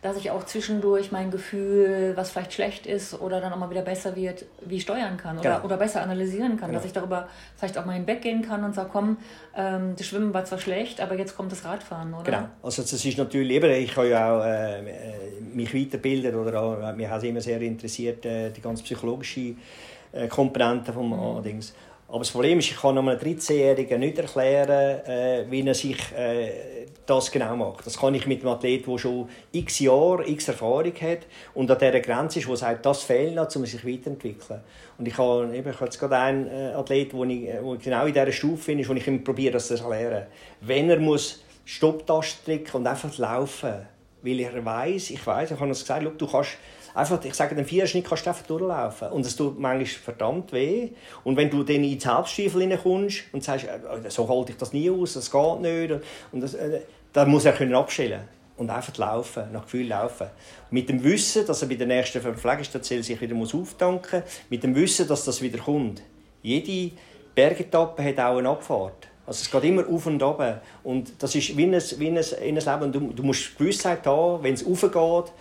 dass ich auch zwischendurch mein Gefühl, was vielleicht schlecht ist oder dann auch mal wieder besser wird, wie steuern kann oder, genau. oder besser analysieren kann. Genau. Dass ich darüber vielleicht auch mal hinweggehen kann und sage, komm, ähm, das Schwimmen war zwar schlecht, aber jetzt kommt das Radfahren, oder? Genau. Also das ist natürlich, eben, ich habe ja auch äh, mich weiterbilden oder auch, mich hat immer sehr interessiert, äh, die ganze psychologische äh, Komponente vom mhm. Dings. Aber das Problem ist, ich kann einem 13-Jährigen nicht erklären, äh, wie er sich äh, das genau macht. Das kann ich mit einem Athleten, der schon x Jahre, x Erfahrung hat und an dieser Grenze ist, wo sagt, das fehlt noch, um sich weiterzuentwickeln. Und ich habe, eben, ich habe jetzt gerade einen äh, Athlet, der äh, genau in dieser Stufe ist, wo ich ihm probiere, das zu erklären. Wenn er muss Stopptaste drücken und einfach laufen, weil er weiß, ich weiß, ich habe es gesagt, du kannst einfach, ich sage, den Vierschnitt kannst du einfach durchlaufen. Und es tut manchmal verdammt weh. Und wenn du dann in die Selbststiefel kommst und sagst, äh, so halte ich das nie aus, das geht nicht, und das, äh, dann muss er können abstellen und einfach laufen, nach Gefühl laufen. Mit dem Wissen, dass er bei der nächsten Verpflegungsstation sich wieder auftanken muss, mit dem Wissen, dass das wieder kommt. Jede Bergetappe hat auch eine Abfahrt. Also es geht immer auf und ab. Und das ist wie ein, wie ein, ein Leben. Du, du musst Gewissheit haben, wenn es aufgeht,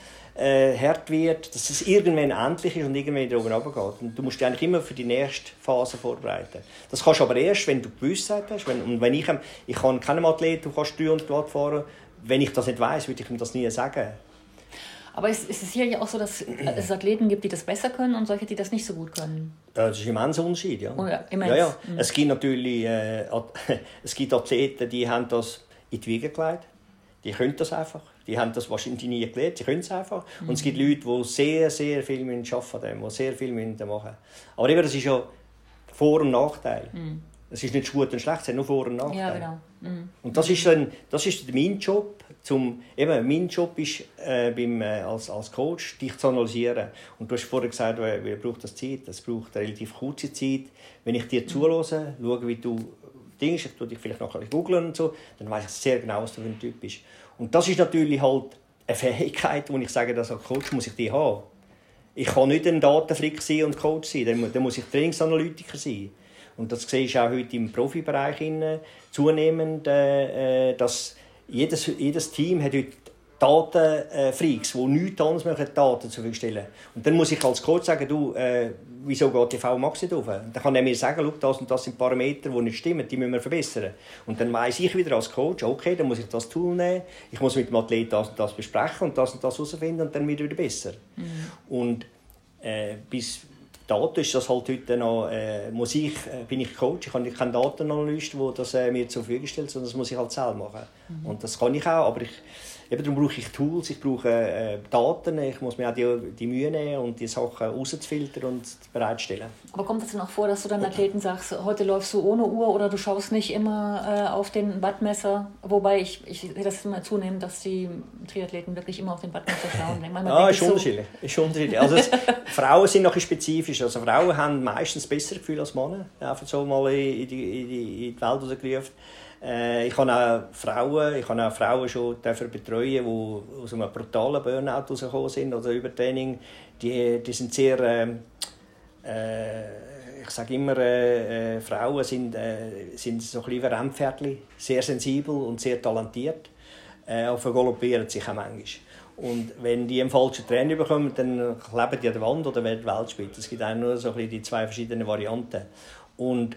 äh, hart wird, dass es irgendwann endlich ist und irgendwann wieder oben runtergeht. Und du musst dich eigentlich immer für die nächste Phase vorbereiten. Das kannst du aber erst, wenn du Gewissheit hast. Wenn, und wenn ich, ich kann keinem Athleten, du kannst Tür und dort fahren, wenn ich das nicht weiß, würde ich ihm das nie sagen. Aber ist, ist es hier ja auch so, dass es Athleten gibt, die das besser können und solche, die das nicht so gut können? Das ist ein immenser Unterschied, ja. Oh ja, immens. ja, ja. Mhm. Es gibt natürlich äh, es gibt Athleten, die haben das in die Wiege gelegt. Die können das einfach. Die haben das wahrscheinlich nie gelernt, sie können es einfach. Mhm. Und es gibt Leute, die sehr, sehr viel arbeiten müssen, die sehr viel machen müssen. Aber eben, das ist ja Vor- und Nachteil. Mhm. Es ist nicht gut und schlecht, es hat nur Vor- und Nachteil. Ja, genau. Mhm. Und das ist, ein, das ist mein Job. Zum, eben, mein Job ist, äh, beim, äh, als, als Coach, dich zu analysieren. Und du hast vorher gesagt, wie braucht das Zeit? Das braucht eine relativ kurze Zeit. Wenn ich dir mhm. zulasse, schaue, wie du denkst, ich tue dich vielleicht bisschen googeln und so, dann weiß ich sehr genau, was du für ein Typ bist. Und das ist natürlich halt eine Fähigkeit, wo ich sage, dass als Coach muss ich die haben. Ich kann nicht ein Datenflick sein und Coach sein, dann, muss ich Trainingsanalytiker sein. Und das sehe ich auch heute im Profibereich zunehmend, äh, dass jedes, jedes Team hat heute Datenfreaks, die nichts anderes machen, Daten zu stellen. Und dann muss ich als Coach sagen, du, äh, wieso geht die VMAX nicht auf? Dann kann er mir sagen, das und das sind Parameter, die nicht stimmen, die müssen wir verbessern. Und dann weiss ich wieder als Coach, okay, dann muss ich das Tool nehmen, ich muss mit dem Athleten das und das besprechen und das und das herausfinden und dann wieder, wieder besser. Mhm. Und äh, bis dato ist das halt heute noch, äh, muss ich, äh, bin ich Coach, ich habe keinen Datenanalyst, der das äh, mir zur Verfügung stellt, sondern das muss ich halt selber machen. Mhm. Und das kann ich auch, aber ich Eben darum brauche ich Tools, ich brauche äh, Daten, ich muss mir auch die, die Mühe nehmen und die Sachen rauszufiltern und bereitstellen. Aber kommt es denn auch vor, dass du dann Athleten sagst, heute läufst du ohne Uhr oder du schaust nicht immer äh, auf den Wattmesser? Wobei ich, ich sehe das immer zunehmend, dass die Triathleten wirklich immer auf den Wattmesser schauen. ah, ist unterschiedlich. So. ist unterschiedlich. Also es, Frauen sind noch ein spezifisch. Also Frauen haben meistens besser Gefühl als Männer. Einfach so mal in die, in die, in die Welt rausgerufen. Äh, ich habe auch Frauen, ich habe auch Frauen schon betreuen, die aus einem brutalen Burnout rausgekommen sind oder Übertraining. Die, die sind sehr, ähm, äh, ich sage immer, äh, äh, Frauen sind, äh, sind so ein bisschen sehr sensibel und sehr talentiert. Äh, vergaloppieren sich auch manchmal. Und wenn die einen falschen Trainer bekommen, dann kleben die an der Wand oder werden Weltspitze. Es gibt auch nur so ein bisschen die zwei verschiedenen Varianten. Und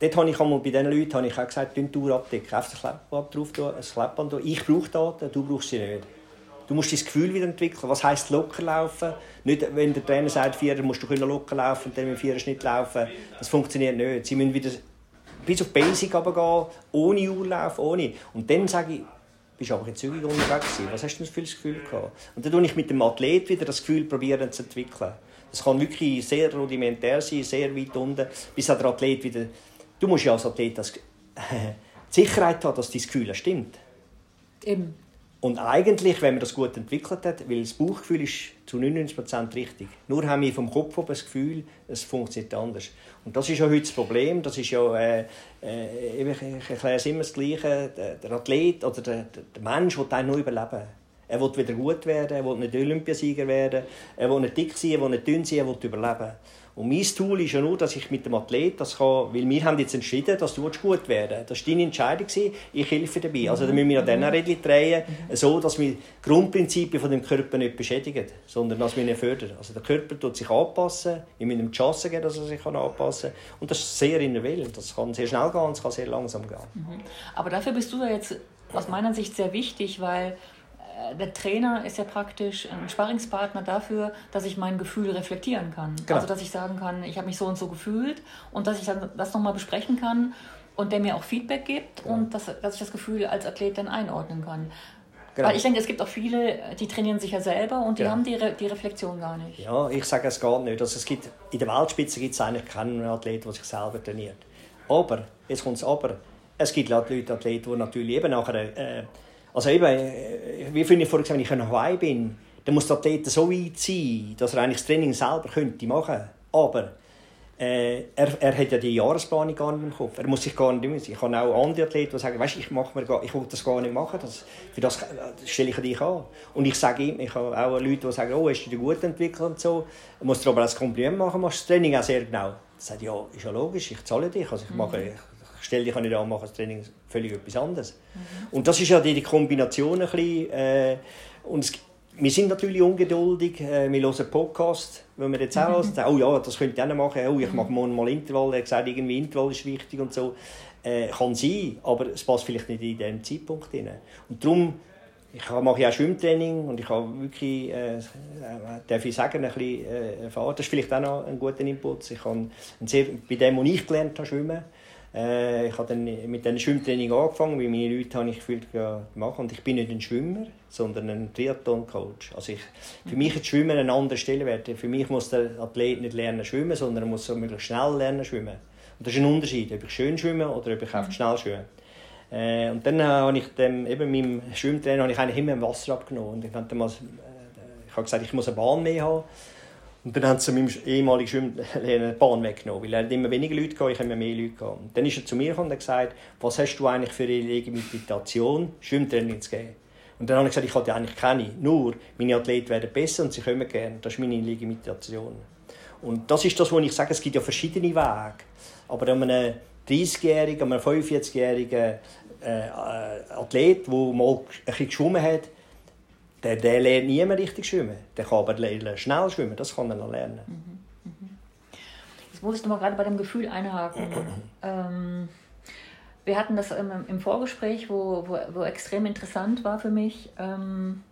Dort habe ich einmal bei diesen Leuten habe ich auch gesagt, die Tour abdecken, einfach das Klebband drauf tun, ein drauf. Ich brauche Daten, du brauchst sie nicht. Du musst dein Gefühl wieder entwickeln. Was heisst locker laufen? Nicht, wenn der Trainer sagt, Vierer musst du locker laufen und dann mit Vierer Schnitt laufen. Das funktioniert nicht. Sie müssen wieder bis auf Basic gehen, ohne Uhr laufen, ohne. Und dann sage ich, bist aber in zügig unterwegs. Was hast du denn für ein Gefühl gehabt? Und dann tue ich mit dem Athlet wieder das Gefühl probieren zu entwickeln. Es kann wirklich sehr rudimentär sein, sehr weit unten, bis der Athlet wieder... Du musst ja als Athlet das, die Sicherheit haben, dass dein Gefühl stimmt. Eben. Und eigentlich, wenn man das gut entwickelt hat, weil das Bauchgefühl ist zu 99% richtig. Nur haben wir vom Kopf das Gefühl, es funktioniert anders. Und das ist ja heute das Problem. Das ist ja, äh, äh, ich erkläre es immer das Gleiche. Der, der Athlet oder der, der Mensch will nur überleben. Er will wieder gut werden, er will nicht Olympiasieger werden, er will nicht dick sein, er will nicht dünn sein, er will überleben. Und mein Tool ist ja nur, dass ich mit dem Athlet das kann, weil wir haben jetzt entschieden, dass du gut werden Das war deine Entscheidung, ich helfe dabei. Also dann müssen wir an diesen Rädchen drehen, so dass wir die Grundprinzipien von dem Körper nicht beschädigen, sondern dass wir ihn fördern. Also der Körper tut sich anpassen, in meinem Chance geben, dass er sich anpassen kann. Und das ist sehr individuell. Das kann sehr schnell gehen, es kann sehr langsam gehen. Mhm. Aber dafür bist du ja jetzt aus meiner Sicht sehr wichtig, weil der Trainer ist ja praktisch ein Sparringspartner dafür, dass ich mein Gefühl reflektieren kann. Genau. Also dass ich sagen kann, ich habe mich so und so gefühlt und dass ich dann das nochmal besprechen kann und der mir auch Feedback gibt genau. und dass, dass ich das Gefühl als Athlet dann einordnen kann. Genau. Weil ich denke, es gibt auch viele, die trainieren sich ja selber und die ja. haben die, Re die Reflexion gar nicht. Ja, ich sage es gar nicht. Also es gibt, in der Weltspitze gibt es eigentlich keinen Athleten, der sich selber trainiert. Aber, jetzt kommt es aber, es gibt Leute, Athleten, die natürlich eben nachher... Äh, also eben, äh, wie finde ich vorhin gesagt, wenn ich in Hawaii bin, dann muss der Athlet so weit sein, dass er eigentlich das Training selber könnte machen Aber äh, er, er hat ja die Jahresplanung gar nicht im Kopf. Er muss sich gar nicht Ich habe auch andere Athleten, die sagen, weißt, ich, mach mir gar, ich will das gar nicht machen. Das, für das, das stelle ich dich an. Und ich sage ihm, ich habe auch Leute, die sagen, oh, hast du dich gut entwickelt und so. Du musst dir aber als Kompliment machen, machst das Training auch sehr genau. Er sagt, ja, ist ja logisch, ich zahle dich. Also ich mache, ich, stell dich nicht an, mache das Training völlig etwas anderes. Mhm. Und das ist ja die, Kombination ein bisschen, äh, und es, wir sind natürlich ungeduldig, äh, wir hören Podcast, wenn wir jetzt auch mhm. hören, oh ja, das könnte ich auch machen, oh, ich mache morgen mal Intervall, er gesagt, irgendwie Intervall ist wichtig und so. Äh, kann sein, aber es passt vielleicht nicht in diesen Zeitpunkt rein. Und darum ich mache ja auch Schwimmtraining und ich habe wirklich, äh, darf ich sagen, ein bisschen äh, erfahren. Das ist vielleicht auch noch ein guter Input. Ich habe sehr, bei dem, was ich gelernt habe, schwimmen, äh, ich habe dann mit diesem Schwimmtraining angefangen, weil meine Leute habe ich gefühlt machen. Und ich bin nicht ein Schwimmer, sondern ein Triathlon-Coach. Also ich, für mich ist Schwimmen eine andere Stellenwert. Für mich muss der Athlet nicht lernen schwimmen, sondern er muss so möglichst schnell lernen schwimmen. Und das ist ein Unterschied, ob ich schön schwimme oder ob ich einfach schnell schwimme. Äh, und dann habe ich dem, eben meinem Schwimmtrainer habe ich eigentlich immer im Wasser abgenommen. Und ich, mal, äh, ich habe gesagt, ich muss eine Bahn mehr haben. Und dann haben sie meinem ehemaligen Schwimmlehrer die Bahn weggenommen, weil er hat immer weniger Leute gehabt, ich habe mehr Leute gehabt. Und dann ist er zu mir gekommen und hat gesagt, was hast du eigentlich für eine Legitimation, Schwimmtraining zu geben? Und dann habe ich gesagt, ich hatte eigentlich keine. Nur, meine Athleten werden besser und sie kommen gerne. Das ist meine Legitimation. Und das ist das, wo ich sage, es gibt ja verschiedene Wege. Aber an einem 30-Jährigen, an einem 45-Jährigen äh, Athlet, der mal ein bisschen geschwommen hat, der, der lernt nie mehr richtig schwimmen. Der kann aber schnell schwimmen, das kann er noch lernen. Mhm. Mhm. Jetzt muss ich noch mal gerade bei dem Gefühl einhaken. ähm, wir hatten das im, im Vorgespräch, wo, wo, wo, extrem interessant war für mich. Ähm,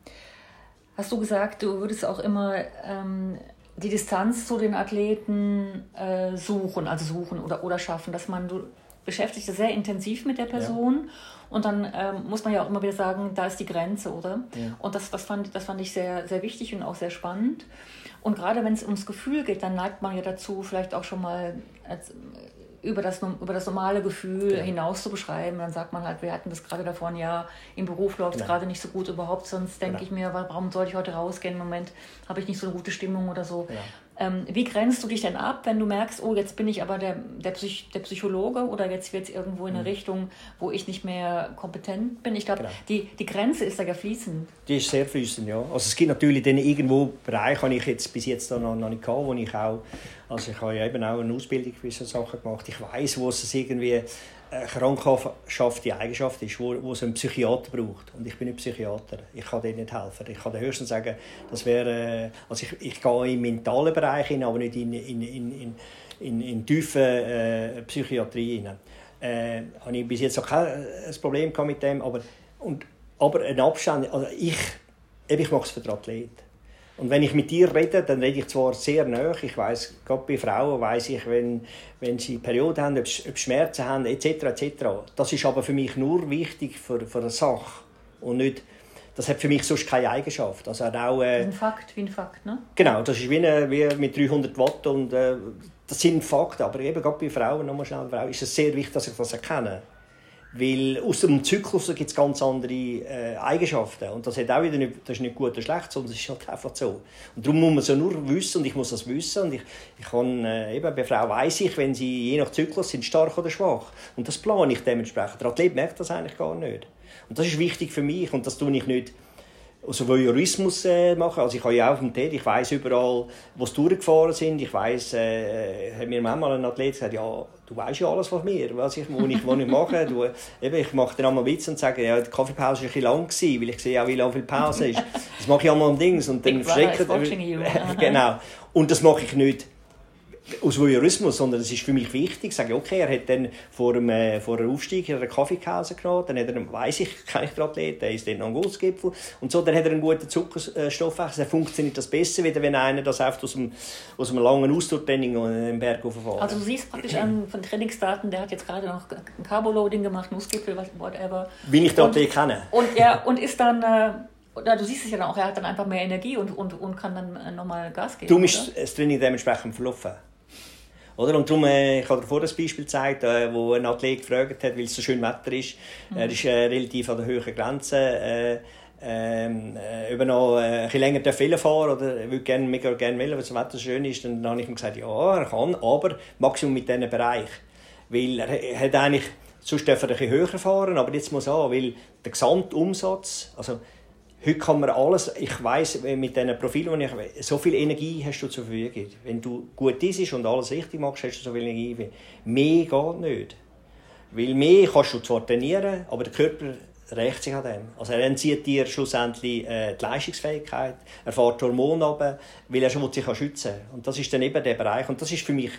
hast du gesagt, du würdest auch immer ähm, die Distanz zu den Athleten äh, suchen, also suchen oder, oder schaffen, dass man, du beschäftigst dich sehr intensiv mit der Person. Ja und dann ähm, muss man ja auch immer wieder sagen, da ist die Grenze, oder? Ja. Und das, das, fand, das fand ich sehr, sehr wichtig und auch sehr spannend. Und gerade wenn es ums Gefühl geht, dann neigt man ja dazu, vielleicht auch schon mal als, über, das, über das normale Gefühl ja. hinaus zu beschreiben. Dann sagt man halt, wir hatten das gerade davor ein Jahr, im Beruf läuft es genau. gerade nicht so gut überhaupt, sonst denke genau. ich mir, warum sollte ich heute rausgehen? Im Moment habe ich nicht so eine gute Stimmung oder so. Ähm, wie grenzt du dich denn ab, wenn du merkst, oh, jetzt bin ich aber der, der, Psych, der Psychologe oder jetzt wird es irgendwo in eine mhm. Richtung, wo ich nicht mehr kompetent bin? Ich glaube, genau. die, die Grenze ist da ja fließend. Die ist sehr fließend, ja. Also es gibt natürlich dann irgendwo Bereiche, die ich jetzt bis jetzt noch, noch nicht hatte, wo ich auch, also ich habe ja eben auch eine Ausbildung für solche Sachen gemacht. Ich weiß, wo es irgendwie eine krankhafte Eigenschaft ist, wo, wo es einen Psychiater braucht. Und ich bin nicht Psychiater. Ich kann dir nicht helfen. Ich kann höchstens sagen, das wäre, also ich, ich gehe den mentalen Bereich hin, aber nicht in, in, in, in, in, in tiefe äh, Psychiatrie hinein. Äh, habe ich bis jetzt noch kein äh, Problem mit dem, aber, und, aber ein Abstand, also ich, ich mache es für den Athleten. Und wenn ich mit dir rede, dann rede ich zwar sehr nah. Ich weiß, gerade bei Frauen weiß ich, wenn, wenn sie Perioden haben, ob, ob Schmerzen haben, etc., etc. Das ist aber für mich nur wichtig für, für eine Sache und nicht das hat für mich sonst keine Eigenschaft. Also auch, äh, ein Fakt, wie ein Fakt, ne? Genau, das ist wie, eine, wie mit 300 Watt und äh, das sind Fakten, aber eben gerade bei Frauen, nochmal schnell, Frau, ist es sehr wichtig, dass ich das erkenne. Weil aus dem Zyklus gibt es ganz andere äh, Eigenschaften. Und das, hat auch wieder nicht, das ist nicht gut oder schlecht, sondern es ist halt einfach so. Und darum muss man es ja nur wissen und ich muss das wissen. Und ich, ich kann, äh, eben, bei Frau weiss ich, wenn sie je nach Zyklus sind, stark oder schwach. Und das plane ich dementsprechend. Der Athlet merkt das eigentlich gar nicht. Und das ist wichtig für mich und das tue ich nicht also Voyeurismus äh, machen. Also ich habe ja auch auf dem TED, ich weiß überall, wo sie durchgefahren sind. Ich weiß, äh, hat mir manchmal ein Athlet gesagt, ja, du weißt ja alles von mir, was ich, wo ich, wo ich mache. Du, eben, ich mache dann einmal Witz und sage, ja, die Kaffeepause war ein bisschen lang, gewesen, weil ich sehe auch, wie lange viel Pause ist. Das mache ich einmal am Dings und dann verschreckt... genau. Und das mache ich nicht aus Voyeurismus, sondern es ist für mich wichtig, sage okay, er hat dann vor dem, äh, vor dem Aufstieg einen Kaffeekause genommen, dann hat er, weiss ich, den Athleten, der ist dann noch ein Gussgipfel und so, dann hat er einen guten Zuckerstoffwechsel, dann funktioniert das besser, wieder wenn einer das einfach aus, dem, aus einem langen Ausdauertraining den Berg hochfährt. Also du siehst praktisch an, von Trainingsdaten, der hat jetzt gerade noch ein Carboloading gemacht, Nussgipfel, whatever. Wie ich den Athlet kenne. Und, ja, und ist dann... Äh, oder du siehst es ja dann auch, er hat dann einfach mehr Energie und, und, und kann dann äh, nochmal Gas geben. Du bist das Training dementsprechend verlaufen. Oder? Und darum, äh, ich habe dir vorhin ein Beispiel gezeigt, äh, wo ein Athlet gefragt hat, weil es so schön Wetter ist. Mhm. Er ist äh, relativ an der höheren Grenze. Äh, ähm, äh, über noch äh, ein bisschen länger Fehler fahren oder würde gerne, mega gerne wollen, weil das Wetter so schön ist, dann habe ich ihm gesagt, ja, er kann, aber Maximum mit diesem Bereich. Weil er hat eigentlich, sonst darf er ein bisschen höher fahren, aber jetzt muss er, weil der Gesamtumsatz, also Heute kann man alles, ich weiß mit diesen Profilen, ich, so viel Energie hast du zur Verfügung. Wenn du gut isst und alles richtig machst, hast du so viel Energie. Mehr geht nicht. Weil mehr kannst du zwar trainieren, aber der Körper rächt sich an dem. Also er entzieht dir schlussendlich äh, die Leistungsfähigkeit, er fährt Hormone ab, weil er schon sich schützen kann. Und das ist dann eben der Bereich. Und das ist für mich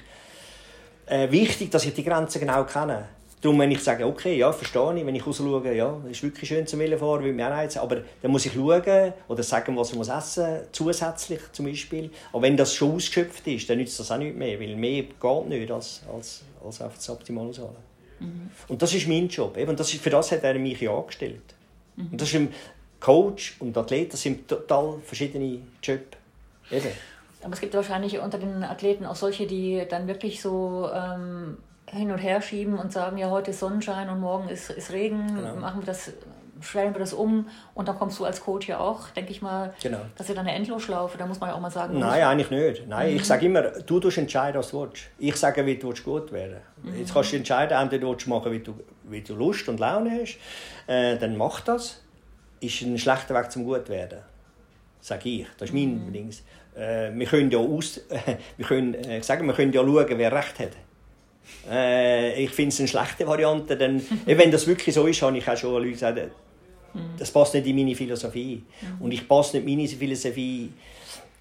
äh, wichtig, dass ich die Grenzen genau kenne. Darum, wenn ich sage, okay, ja, verstehe ich, wenn ich rausschaue, ja, es ist wirklich schön zum fahren, will mich auch reizen, aber dann muss ich schauen oder sagen, was ich muss essen zusätzlich zum Beispiel. Aber wenn das schon ausgeschöpft ist, dann nützt das auch nicht mehr, weil mehr geht nicht als, als, als auf das Optimale ausholen. Mhm. Und das ist mein Job. Eben, das ist, für das hat er mich ja angestellt. Mhm. Und das ist ein Coach und Athlet, das sind total verschiedene Jobs. Eben. Aber es gibt wahrscheinlich unter den Athleten auch solche, die dann wirklich so... Ähm hin und her schieben und sagen, ja, heute ist Sonnenschein und morgen ist, ist Regen, genau. machen wir das, stellen wir das um und dann kommst du als Coach ja auch, denke ich mal, genau. das ist ja eine Endlosschlaufe, da muss man ja auch mal sagen. Nein, eigentlich nicht. Nein, mhm. ich sage immer, du tust entscheiden, was du willst. Ich sage, wie du gut werden mhm. Jetzt kannst du entscheiden, entweder du machen, wie du, wie du Lust und Laune hast, äh, dann mach das. Ist ein schlechter Weg zum gut werden. Sage ich. Das ist mein mhm. Ding. Äh, wir können ja aus, wir können, äh, sagen, wir können ja schauen, wer recht hat. Äh, ich finde es eine schlechte Variante, denn wenn das wirklich so ist, habe ich auch schon Leute gesagt, äh, das passt nicht in meine Philosophie. Und ich passe nicht in meine Philosophie,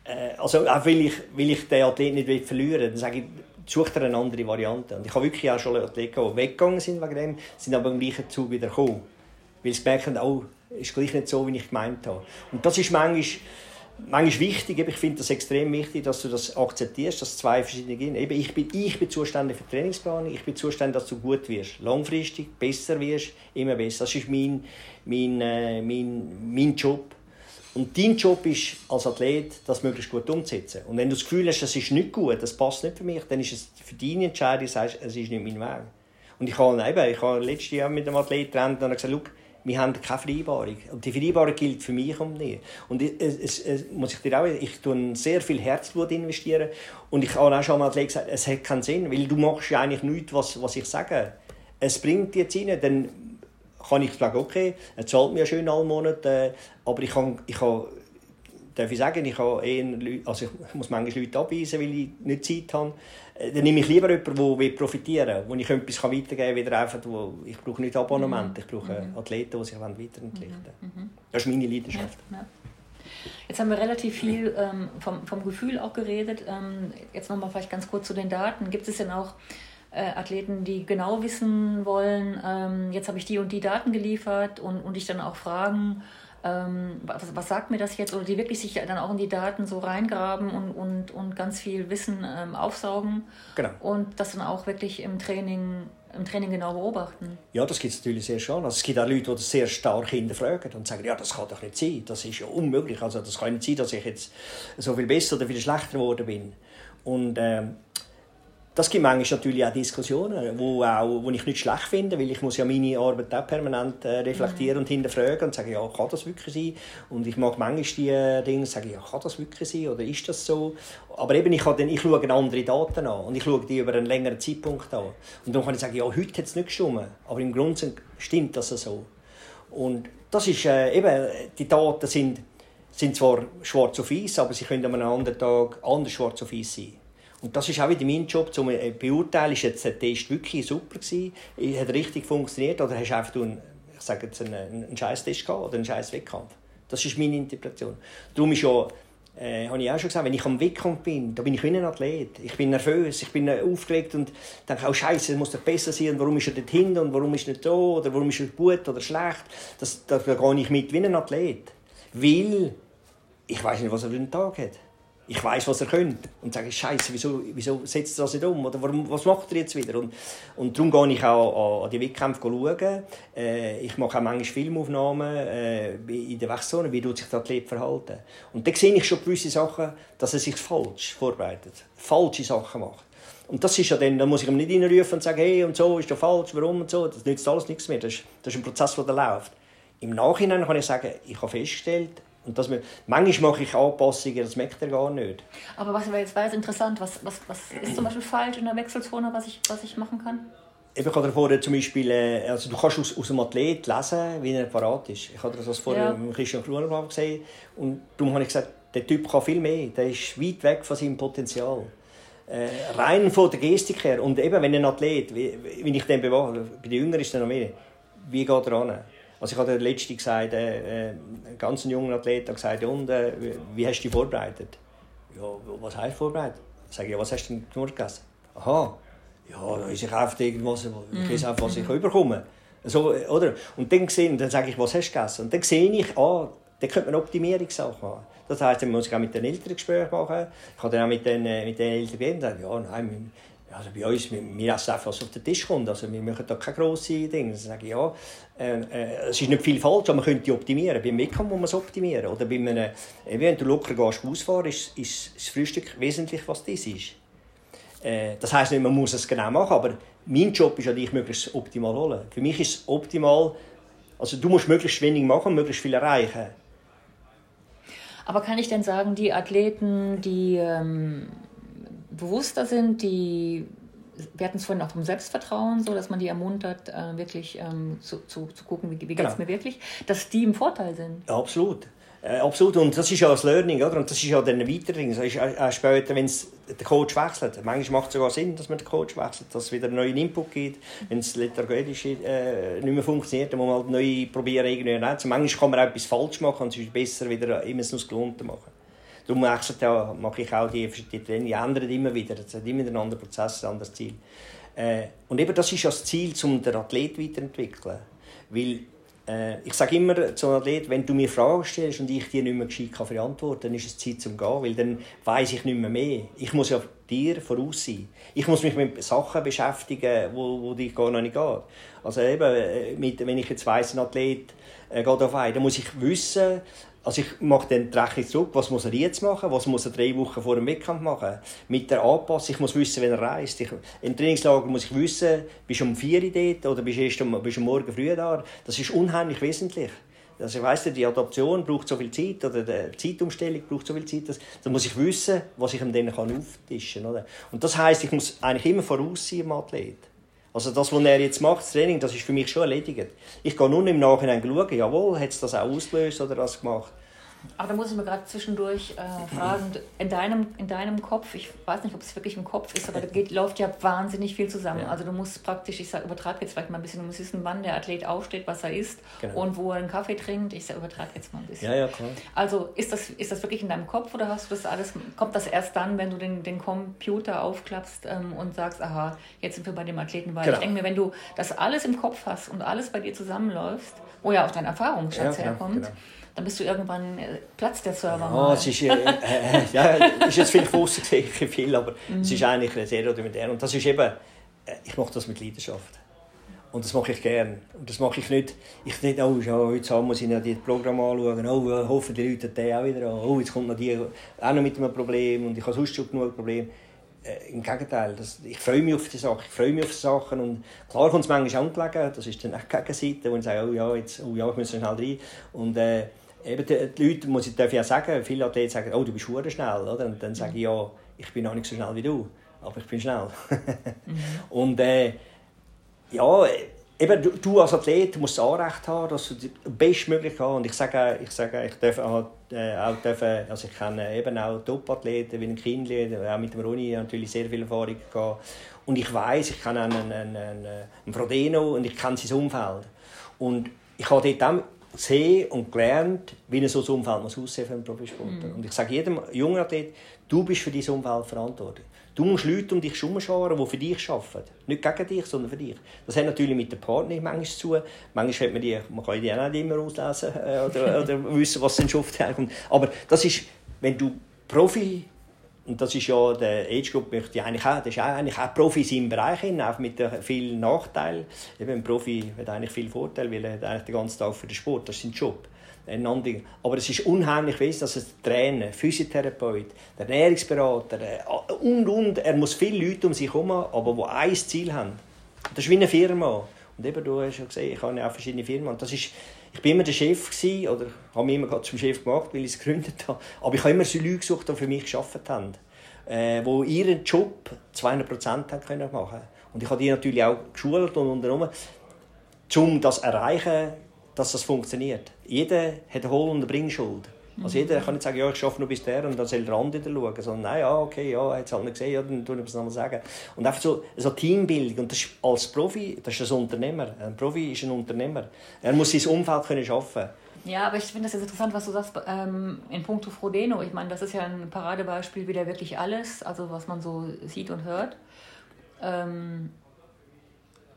äh, also auch weil ich, weil ich den Athleten nicht verlieren will, dann sage ich, such dir eine andere Variante. Und ich habe wirklich auch schon Athleten, die weggegangen sind wegen dem, sind aber im gleichen Zug wieder gekommen. Weil sie merken, oh, ist gleich nicht so, wie ich gemeint habe. Und das ist manchmal manchmal wichtig, ich finde das extrem wichtig, dass du das akzeptierst, dass zwei verschiedene gehen. Eben, ich, bin, ich bin zuständig für die Trainingsplanung, ich bin zuständig, dass du gut wirst, langfristig besser wirst, immer besser. Das ist mein, mein, äh, mein, mein Job. Und dein Job ist als Athlet, das möglichst gut umzusetzen. Und wenn du das Gefühl hast, das ist nicht gut, das passt nicht für mich, dann ist es für deine Entscheidung, sagst, es ist nicht mein Weg. Und ich habe, eben, ich habe letztes Jahr mit einem Athlet geredet und gesagt, wir haben keine Vereinbarung. Und die Vereinbarung gilt für mich und nicht. Und es, es, es, muss ich dir auch ich tue sehr viel Herzblut investieren. Und ich habe auch schon mal gesagt, es hat keinen Sinn, weil du machst ja eigentlich nichts, was, was ich sage. Es bringt jetzt rein, dann kann ich sagen, okay, er zahlt mir schön alle Monate, äh, aber ich kann, ich kann darf ich sagen, ich, habe eher Leute, also ich muss manchmal Leute abweisen, weil ich nicht Zeit habe. Äh, dann nehme ich lieber jemanden, der profitieren will, wo ich etwas weitergeben kann, wieder einfach, wo ich brauche nicht Abonnement, mhm. ich brauche mhm. Athleten, die sich weiterentwickeln wollen. Mhm. mhm. Das ist meine Leidenschaft. Ja, ja. Jetzt haben wir relativ viel ähm, vom, vom Gefühl auch geredet. Ähm, jetzt nochmal vielleicht ganz kurz zu den Daten. Gibt es denn auch äh, Athleten, die genau wissen wollen, ähm, jetzt habe ich die und die Daten geliefert und, und dich dann auch fragen, ähm, was, was, sagt mir das jetzt? Oder die wirklich sich dann auch in die Daten so reingraben und, und, und ganz viel Wissen ähm, aufsaugen. Genau. Und das dann auch wirklich im Training im Training genau beobachten? Ja, das gibt es natürlich sehr schon. Also es gibt auch Leute, die das sehr stark hinterfragen und sagen, ja, das kann doch nicht sein, das ist ja unmöglich. Also das kann nicht sein, dass ich jetzt so viel besser oder viel schlechter geworden bin. Und ähm, das gibt manchmal natürlich auch Diskussionen, wo, auch, wo ich nicht schlecht finde, weil ich muss ja meine Arbeit auch permanent äh, reflektieren mhm. und hinterfragen und sagen, ja, kann das wirklich sein? Und ich mag manchmal die äh, Dinge sagen, ja, kann das wirklich sein oder ist das so? Aber eben, ich, dann, ich schaue andere Daten an und ich schaue die über einen längeren Zeitpunkt an. Und dann kann ich sagen, ja, heute hat es nicht gestimmt, aber im Grunde stimmt das so. Und das ist äh, eben, die Daten sind, sind zwar schwarz auf weiß, aber sie können an einem anderen Tag anders schwarz auf weiß sein. Und das ist auch wieder mein Job, um zu äh, beurteilen, ist jetzt der Test wirklich super gewesen, hat richtig funktioniert oder hast du einfach einen, ich sage jetzt einen, einen Scheiß-Test gehabt oder einen Scheiß-Wettkampf. Das ist meine Interpretation. Darum ist ja, äh, habe ich auch schon gesagt, wenn ich am Wettkampf bin, da bin ich wie ein Athlet. Ich bin nervös, ich bin äh, aufgeregt und denke auch, Scheiße, es muss doch besser sein warum ist er dort hinten und warum ist er nicht da oder warum ist er gut oder schlecht. Das, da gehe ich mit wie ein Athlet. Weil ich weiß nicht, was er für einen Tag hat ich weiß, was er könnte. Und sage, Scheiße, wieso, wieso setzt er das nicht um? Oder warum, was macht er jetzt wieder? Und, und darum gehe ich auch an, die Wettkämpfe schauen. Äh, ich mache auch manchmal Filmaufnahmen äh, in der Wechselzone, wie tut sich der Athlet verhalten. Und da sehe ich schon gewisse Sachen, dass er sich falsch vorbereitet, falsche Sachen macht. Und das ist ja dann, da muss ich ihm nicht reinrufen und sagen, hey, und so ist ja falsch, warum und so. Das nützt alles nichts mehr. Das ist, das ist ein Prozess, der läuft. Im Nachhinein kann ich sagen, ich habe festgestellt, und das, manchmal mache ich Anpassungen, das merkt er gar nicht. Aber was jetzt wäre interessant, was, was, was ist zum Beispiel falsch in der Wechselzone, was ich, was ich machen kann? Ich habe vorher zum Beispiel, äh, also du kannst aus, aus einem Athlet lesen, wie er parat ist. Ich habe das vorher ja. mit Christian Kruner gesehen und darum habe ich gesagt, der Typ kann viel mehr, der ist weit weg von seinem Potenzial. Äh, rein von der Gestik her und eben, wenn ein Athlet, wie, wie ich den bewache, bei den Jüngeren ist es noch mehr, wie geht er an? Also ich habe der letzte gesagt, äh, äh, ganz junger Athlet hat gesagt, und, äh, wie hast du dich vorbereitet? Ja, was heißt vorbereitet? Ich, ja, was hast du denn nur gegessen? Aha, ja, da ist ich einfach irgendwas, ich weiß einfach, was ich mhm. überkomme. So, oder? Und dann, sehe, dann sage ich, was hast du gegessen? Und dann sehe ich, ah, da könnte man Optimierungssachen machen. Das heisst, man muss auch mit den Eltern Gespräche machen. Ich habe dann auch mit den, äh, mit den Eltern gegeben, ja, nein, also bei uns, wir, wir essen einfach, was auf den Tisch kommt. Also wir machen da keine grossen Dinge. Ich sage, ja, äh, äh, es ist nicht viel falsch, aber man könnte optimieren. Beim Wettkampf muss man es optimieren. Oder bei einem, äh, wenn du locker gehst, ausfahren, ist, ist das Frühstück wesentlich, was das ist. Äh, das heisst nicht, man muss es genau machen, aber mein Job ist ja, dich möglichst optimal holen. Für mich ist es optimal, also du musst möglichst wenig machen, möglichst viel erreichen. Aber kann ich denn sagen, die Athleten, die ähm, bewusster sind, die wir hatten es vorhin auch vom Selbstvertrauen, so dass man die ermuntert, äh, wirklich ähm, zu, zu, zu gucken, wie, wie geht es genau. mir wirklich, dass die im Vorteil sind. Ja, absolut. Äh, absolut. Und das ist ja das Learning, oder? Und das ist ja dann ein Weiterding. Das ist auch später, wenn der Coach wechselt. Manchmal macht es sogar Sinn, dass man den Coach wechselt, dass es wieder einen neuen Input gibt. Wenn es lethargisch äh, nicht mehr funktioniert, dann muss man halt neu probieren, irgendwie Manchmal kann man auch etwas falsch machen und es ist besser, wieder immer das Gewohnte machen. Darum mache ich auch die, die Training, ändern immer wieder. Es hat immer einen anderen Prozess, ein anderes Ziel. Äh, und eben das ist ja das Ziel, um den Athlet weiterzuentwickeln. Weil äh, ich sage immer zu einem Athlet, wenn du mir Fragen stellst und ich dir nicht mehr gescheit kann verantworten kann, dann ist es Zeit zum Gehen, weil dann weiß ich nicht mehr mehr. Ich muss ja dir voraus sein. Ich muss mich mit Sachen beschäftigen, wo, wo dich gar noch nicht geht. Also eben, äh, mit, wenn ich jetzt weiss, ein Athlet äh, geht auf ein, dann muss ich wissen, also ich mache dann die Rechnung zurück, was muss er jetzt machen, was muss er drei Wochen vor dem Wettkampf machen. Mit der Anpassung, ich muss wissen, wenn er reist. Ich, Im Trainingslager muss ich wissen, bist du um 4 Uhr dort oder bist du erst um, bist du morgen früh da. Das ist unheimlich wesentlich. Also ich weiss, die Adaption braucht so viel Zeit oder die Zeitumstellung braucht so viel Zeit, dass, da muss ich wissen, was ich ihm dann auftischen kann. Oder? Und das heisst, ich muss eigentlich immer voraus sein im Athlet. Also das, was er jetzt macht, das Training, das ist für mich schon erledigt. Ich gehe nur im Nachhinein schauen, jawohl, hat es das auch ausgelöst oder was gemacht. Aber da muss ich mir gerade zwischendurch äh, fragen, in deinem, in deinem Kopf, ich weiß nicht, ob es wirklich im Kopf ist, aber da geht, läuft ja wahnsinnig viel zusammen. Ja. Also du musst praktisch, ich übertrage jetzt vielleicht mal ein bisschen, du musst wissen, wann der Athlet aufsteht, was er isst genau. und wo er einen Kaffee trinkt. Ich übertrage jetzt mal ein bisschen. Ja, ja, klar. Also ist das, ist das wirklich in deinem Kopf oder hast du das alles, kommt das erst dann, wenn du den, den Computer aufklappst ähm, und sagst, aha, jetzt sind wir bei dem Athleten, weil genau. ich denke mir, wenn du das alles im Kopf hast und alles bei dir zusammenläuft, wo ja auch dein Erfahrungsschatz ja, herkommt, genau dann bist du irgendwann äh, Platz der Server. Ja, es ist, äh, äh, ja, ist jetzt viel außen viel, aber mhm. es ist eigentlich sehr rudimentär. Und das ist eben, äh, ich mache das mit Leidenschaft. Und das mache ich gern. Und das mache ich nicht, ich nicht, oh, ja, heute Abend muss ich noch das Programm anschauen, oh, hoffen die Leute den auch wieder an, oh, jetzt kommt noch die auch noch mit einem Problem und ich habe sonst schon genug Probleme. Äh, Im Gegenteil, das, ich freue mich auf die Sachen, ich freue mich auf die Sachen und klar kommt es manchmal angelegen, das ist dann auch die Gegenseite, wo ich sage, oh ja, jetzt, oh ja, ich muss schnell rein. Und äh, eben die, die Leute, muss ich, darf auch sagen, viele Athleten sagen, oh, du bist schnell, oder? Und dann sage ich, ja, ich bin noch nicht so schnell wie du, aber ich bin schnell. mhm. Und äh, ja, eben, du, du, als Athlet musst das Anrecht haben, dass du das bestmöglich hast. Und ich sage, ich sage, ich darf auch, äh, auch dürfen, also ich kenne eben auch Top-Athleten wie ein Kindle, auch mit dem Ronny natürlich sehr viel Erfahrung gehabt. Und ich weiß, ich kenne einen, einen, einen, einen Frodeno und ich kenne sein Umfeld. Und ich habe dort auch gesehen und gelernt, wie ein solches Umfeld muss aussehen für einen Profisportler. Mm. Und ich sage jedem jungen Athlet, du bist für dein Umfeld verantwortlich. Du musst Leute um dich herum scharen, die für dich arbeiten. Nicht gegen dich, sondern für dich. Das hat natürlich mit dem Partner manchmal zu tun. Manchmal hat man die, man kann die auch nicht immer auslesen äh, oder, oder wissen, was denn oft herkommt. Aber das ist, wenn du Profi und das ist ja der Age Group möchte ich eigentlich auch, das ist auch eigentlich auch Profi in seinem Bereich hin, auch mit vielen Nachteilen. Eben ein Profi hat eigentlich viel Vorteil, weil er eigentlich den ganzen Tag für den Sport, das ist sein Job. Aber es ist unheimlich wichtig, dass ein Trainer, Physiotherapeut, der Ernährungsberater äh, und, und, er muss viele Leute um sich herum aber die ein Ziel haben. Das ist wie eine Firma. Und eben, du hast ja gesehen, ich habe ja auch verschiedene Firmen. Und das ist, ich war immer der Chef gewesen, oder habe mich immer zum Chef gemacht, weil ich es gegründet habe. Aber ich habe immer so Leute gesucht, die für mich gearbeitet haben. Äh, die ihren Job 200 Prozent machen können. Und ich habe die natürlich auch geschult und unternommen, um das zu erreichen, dass das funktioniert. Jeder hat eine Hohl- und eine Bringschuld. Also jeder kann nicht sagen, ja, ich arbeite nur bis der und dann soll der andere schauen, sondern nein, ja, okay, ja, es halt nicht gesehen, ja, dann tun wir es nochmal sagen. Und einfach so, so Teambildung, und das ist, als Profi, das ist ein Unternehmer. Ein Profi ist ein Unternehmer. Er muss sein Umfeld können schaffen ja, aber ich finde das jetzt interessant, was du sagst ähm, in puncto Frodeno. Ich meine, das ist ja ein Paradebeispiel, wie der wirklich alles, also was man so sieht und hört. Ähm,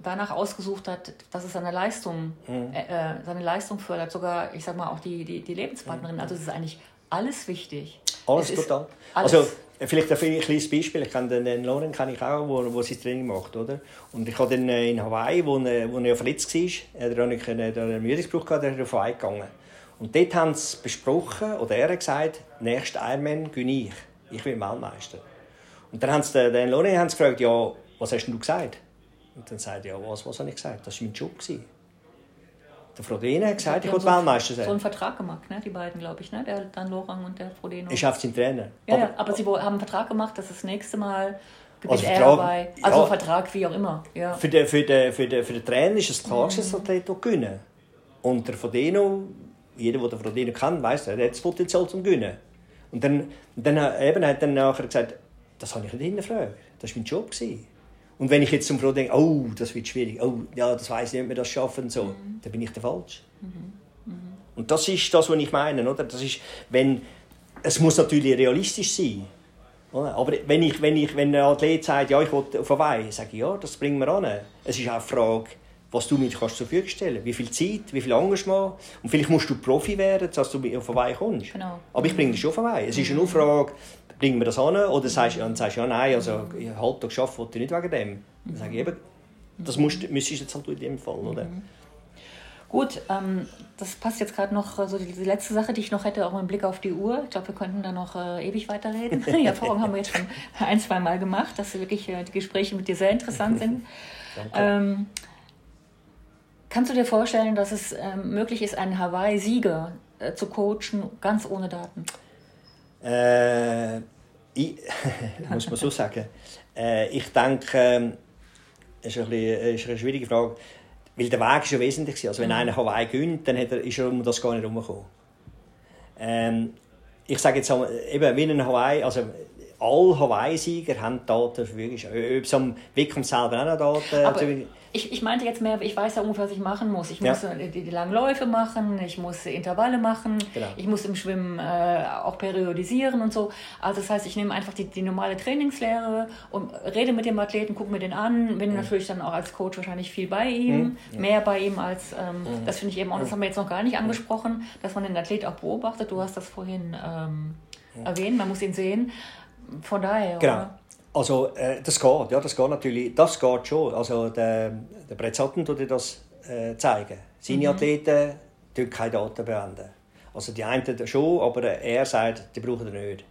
danach ausgesucht hat, dass es seine Leistung, mhm. äh, äh, seine Leistung fördert, sogar, ich sag mal, auch die, die, die Lebenspartnerin. Mhm. Also es ist eigentlich alles wichtig. Alles es total. Alles. Also vielleicht ein kleines Beispiel. Ich kenne den, den Lauren kenne ich auch, wo, wo sie Training macht, oder? Und ich habe dann äh, in Hawaii, wo, wo er verletzt war, er hat einen Ermüdungsbruch gehabt, er ist auf Hawaii gegangen. Und dort haben sie besprochen, oder er hat gesagt, nächster Ironman gehe ich. Ich bin Weltmeister. Und dann haben sie den, Lauren gefragt, ja, was hast du gesagt? Und dann sagt er, ja, was, was habe ich gesagt? Das war mein Job. Der Frodeno hat gesagt, ich wollte so Weltmeister sein. so einen Vertrag gemacht, ne? die beiden, glaube ich, ne? der Dan Lorang und der Frodeno. Ich schaffe den Trainer. Ja, aber, ja, aber sie haben einen Vertrag gemacht, dass das nächste Mal also er dabei. Also ja, Vertrag, wie auch immer. Ja. Für, den, für, den, für, den, für den Trainer ist es klar, dass mhm. er gewinnen Und der Frodeno, jeder, der den Frodeno kennt, weiß, er hat das Potenzial zum Gewinnen. Und dann, dann eben, hat er nachher gesagt, das habe ich nicht hinterfragt. Das war mein Job. Gewesen. Und wenn ich jetzt zum Frau denke, oh, das wird schwierig, oh, ja, das weiß ich nicht, ob wir das schaffen, so, mhm. dann bin ich der Falsch. Mhm. Mhm. Und das ist das, was ich meine, oder? Das ist, wenn, es muss natürlich realistisch sein. Oder? Aber wenn, ich, wenn, ich, wenn ein Athlet sagt, ja, ich will auf Hawaii, sage ich, ja, das bringen wir an. Es ist auch eine Frage, was du mir kannst zur Verfügung stellen Wie viel Zeit, wie viel Engagement. Und vielleicht musst du Profi werden, dass du auf Hawaii kommst. Genau. Aber ich bringe dich schon auf Hawaii. Es ist eine Frage, bringen wir das an? Oder sagst, dann sagst du, ja, nein, also einen Halbtag arbeiten wollte ich nicht wegen dem. Dann sage ich eben, das musst, müsstest du jetzt halt in dem Fall, oder? Mhm. Gut, ähm, das passt jetzt gerade noch, so die, die, letzte Sache, die ich noch hätte, auch mit Blick auf die Uhr. Ich glaube, wir könnten da noch äh, ewig weiterreden. Die Erfahrung haben wir jetzt schon ein, zwei Mal gemacht, dass wirklich äh, die Gespräche mit dir sehr interessant sind. Ähm, kannst du dir vorstellen, dass es ähm, möglich ist, einen Hawaii-Sieger äh, zu coachen, ganz ohne Daten? Äh, ich, muss man so sagen. Äh, ich denke, das ist, ein bisschen, ist eine schwierige Frage, weil der Weg ist ja wesentlich. Also wenn mhm. einer Hawaii gönnt, dann hat er, ist er um das gar nicht herumgekommen. Ähm, ich sage jetzt eben, wie ein Hawaii, also alle Hawaii-Sieger haben Daten zur Verfügung. Ob es am Wickham selber auch noch Daten... Aber ich, ich meinte jetzt mehr, ich weiß ja ungefähr, was ich machen muss. Ich ja. muss die, die, langen Läufe machen, ich muss Intervalle machen, genau. ich muss im Schwimmen äh, auch periodisieren und so. Also das heißt, ich nehme einfach die, die normale Trainingslehre und rede mit dem Athleten, gucke mir den an, bin mhm. natürlich dann auch als Coach wahrscheinlich viel bei ihm, mhm. mehr bei ihm als, ähm, mhm. das finde ich eben auch, das haben wir jetzt noch gar nicht angesprochen, dass man den Athlet auch beobachtet. Du hast das vorhin ähm, erwähnt, man muss ihn sehen. Von daher. Genau. Oder? Also äh, das geht, ja, das geht natürlich, das geht schon. Also der, der Brett Sutton tut das äh, zeigen. Seine mhm. Athleten tun keine Daten beenden. Also die einen schon, aber er sagt, die brauchen er nicht.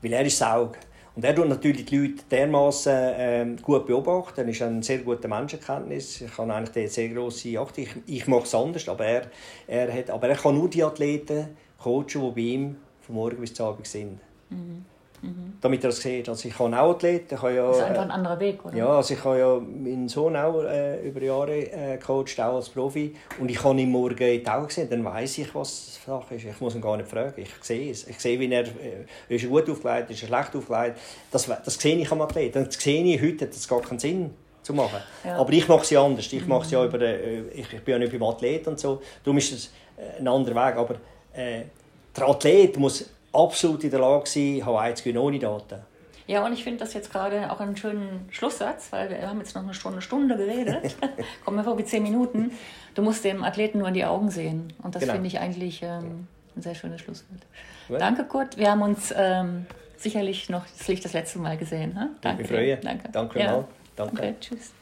Weil er ist Saug. Und er tut natürlich die Leute dermaßen ähm, gut beobachten. Er ist ein sehr guter Menschenkenntnis. Ich habe eigentlich sehr grosse Acht. Ich, ich mache es anders, aber er, er, hat, aber er kann nur die Athleten coachen, die bei ihm von morgen bis zum Abend sind. Mhm. Mhm. Damit er das sieht. Also ich kann auch Athleten. Ich ja, das ist einfach ein anderer Weg, oder? Ja, also ich habe ja meinen Sohn auch äh, über Jahre äh, gecoacht, auch als Profi. Und ich kann ihn morgen in die Augen sehen, dann weiß ich, was Sache ist. Ich muss ihn gar nicht fragen. Ich sehe es. Ich sehe, wie er, äh, ist er gut aufgelegt, ist er schlecht aufgelegt. Das, das sehe ich am Athleten. Das sehe ich heute, hat das gar keinen Sinn zu machen. Ja. Aber ich mache es ja anders. Ich mache es ja mhm. über äh, ich, ich bin ja nicht beim Athlet und so. Darum ist es äh, ein anderer Weg. Aber äh, der Athlet muss absolut in der Lage sein, Hawaii zu gewinnen ohne Daten. Ja, und ich finde das jetzt gerade auch einen schönen Schlusssatz, weil wir haben jetzt noch eine Stunde, Stunde geredet. Kommen wir vor wie zehn Minuten. Du musst dem Athleten nur in die Augen sehen. Und das genau. finde ich eigentlich ähm, ein sehr schönes Schlusswort. Ja. Danke, Kurt. Wir haben uns ähm, sicherlich noch das Licht das letzte Mal gesehen. Ha? Danke. Ich freue. Danke. Danke ja. mal. Danke. Okay, tschüss.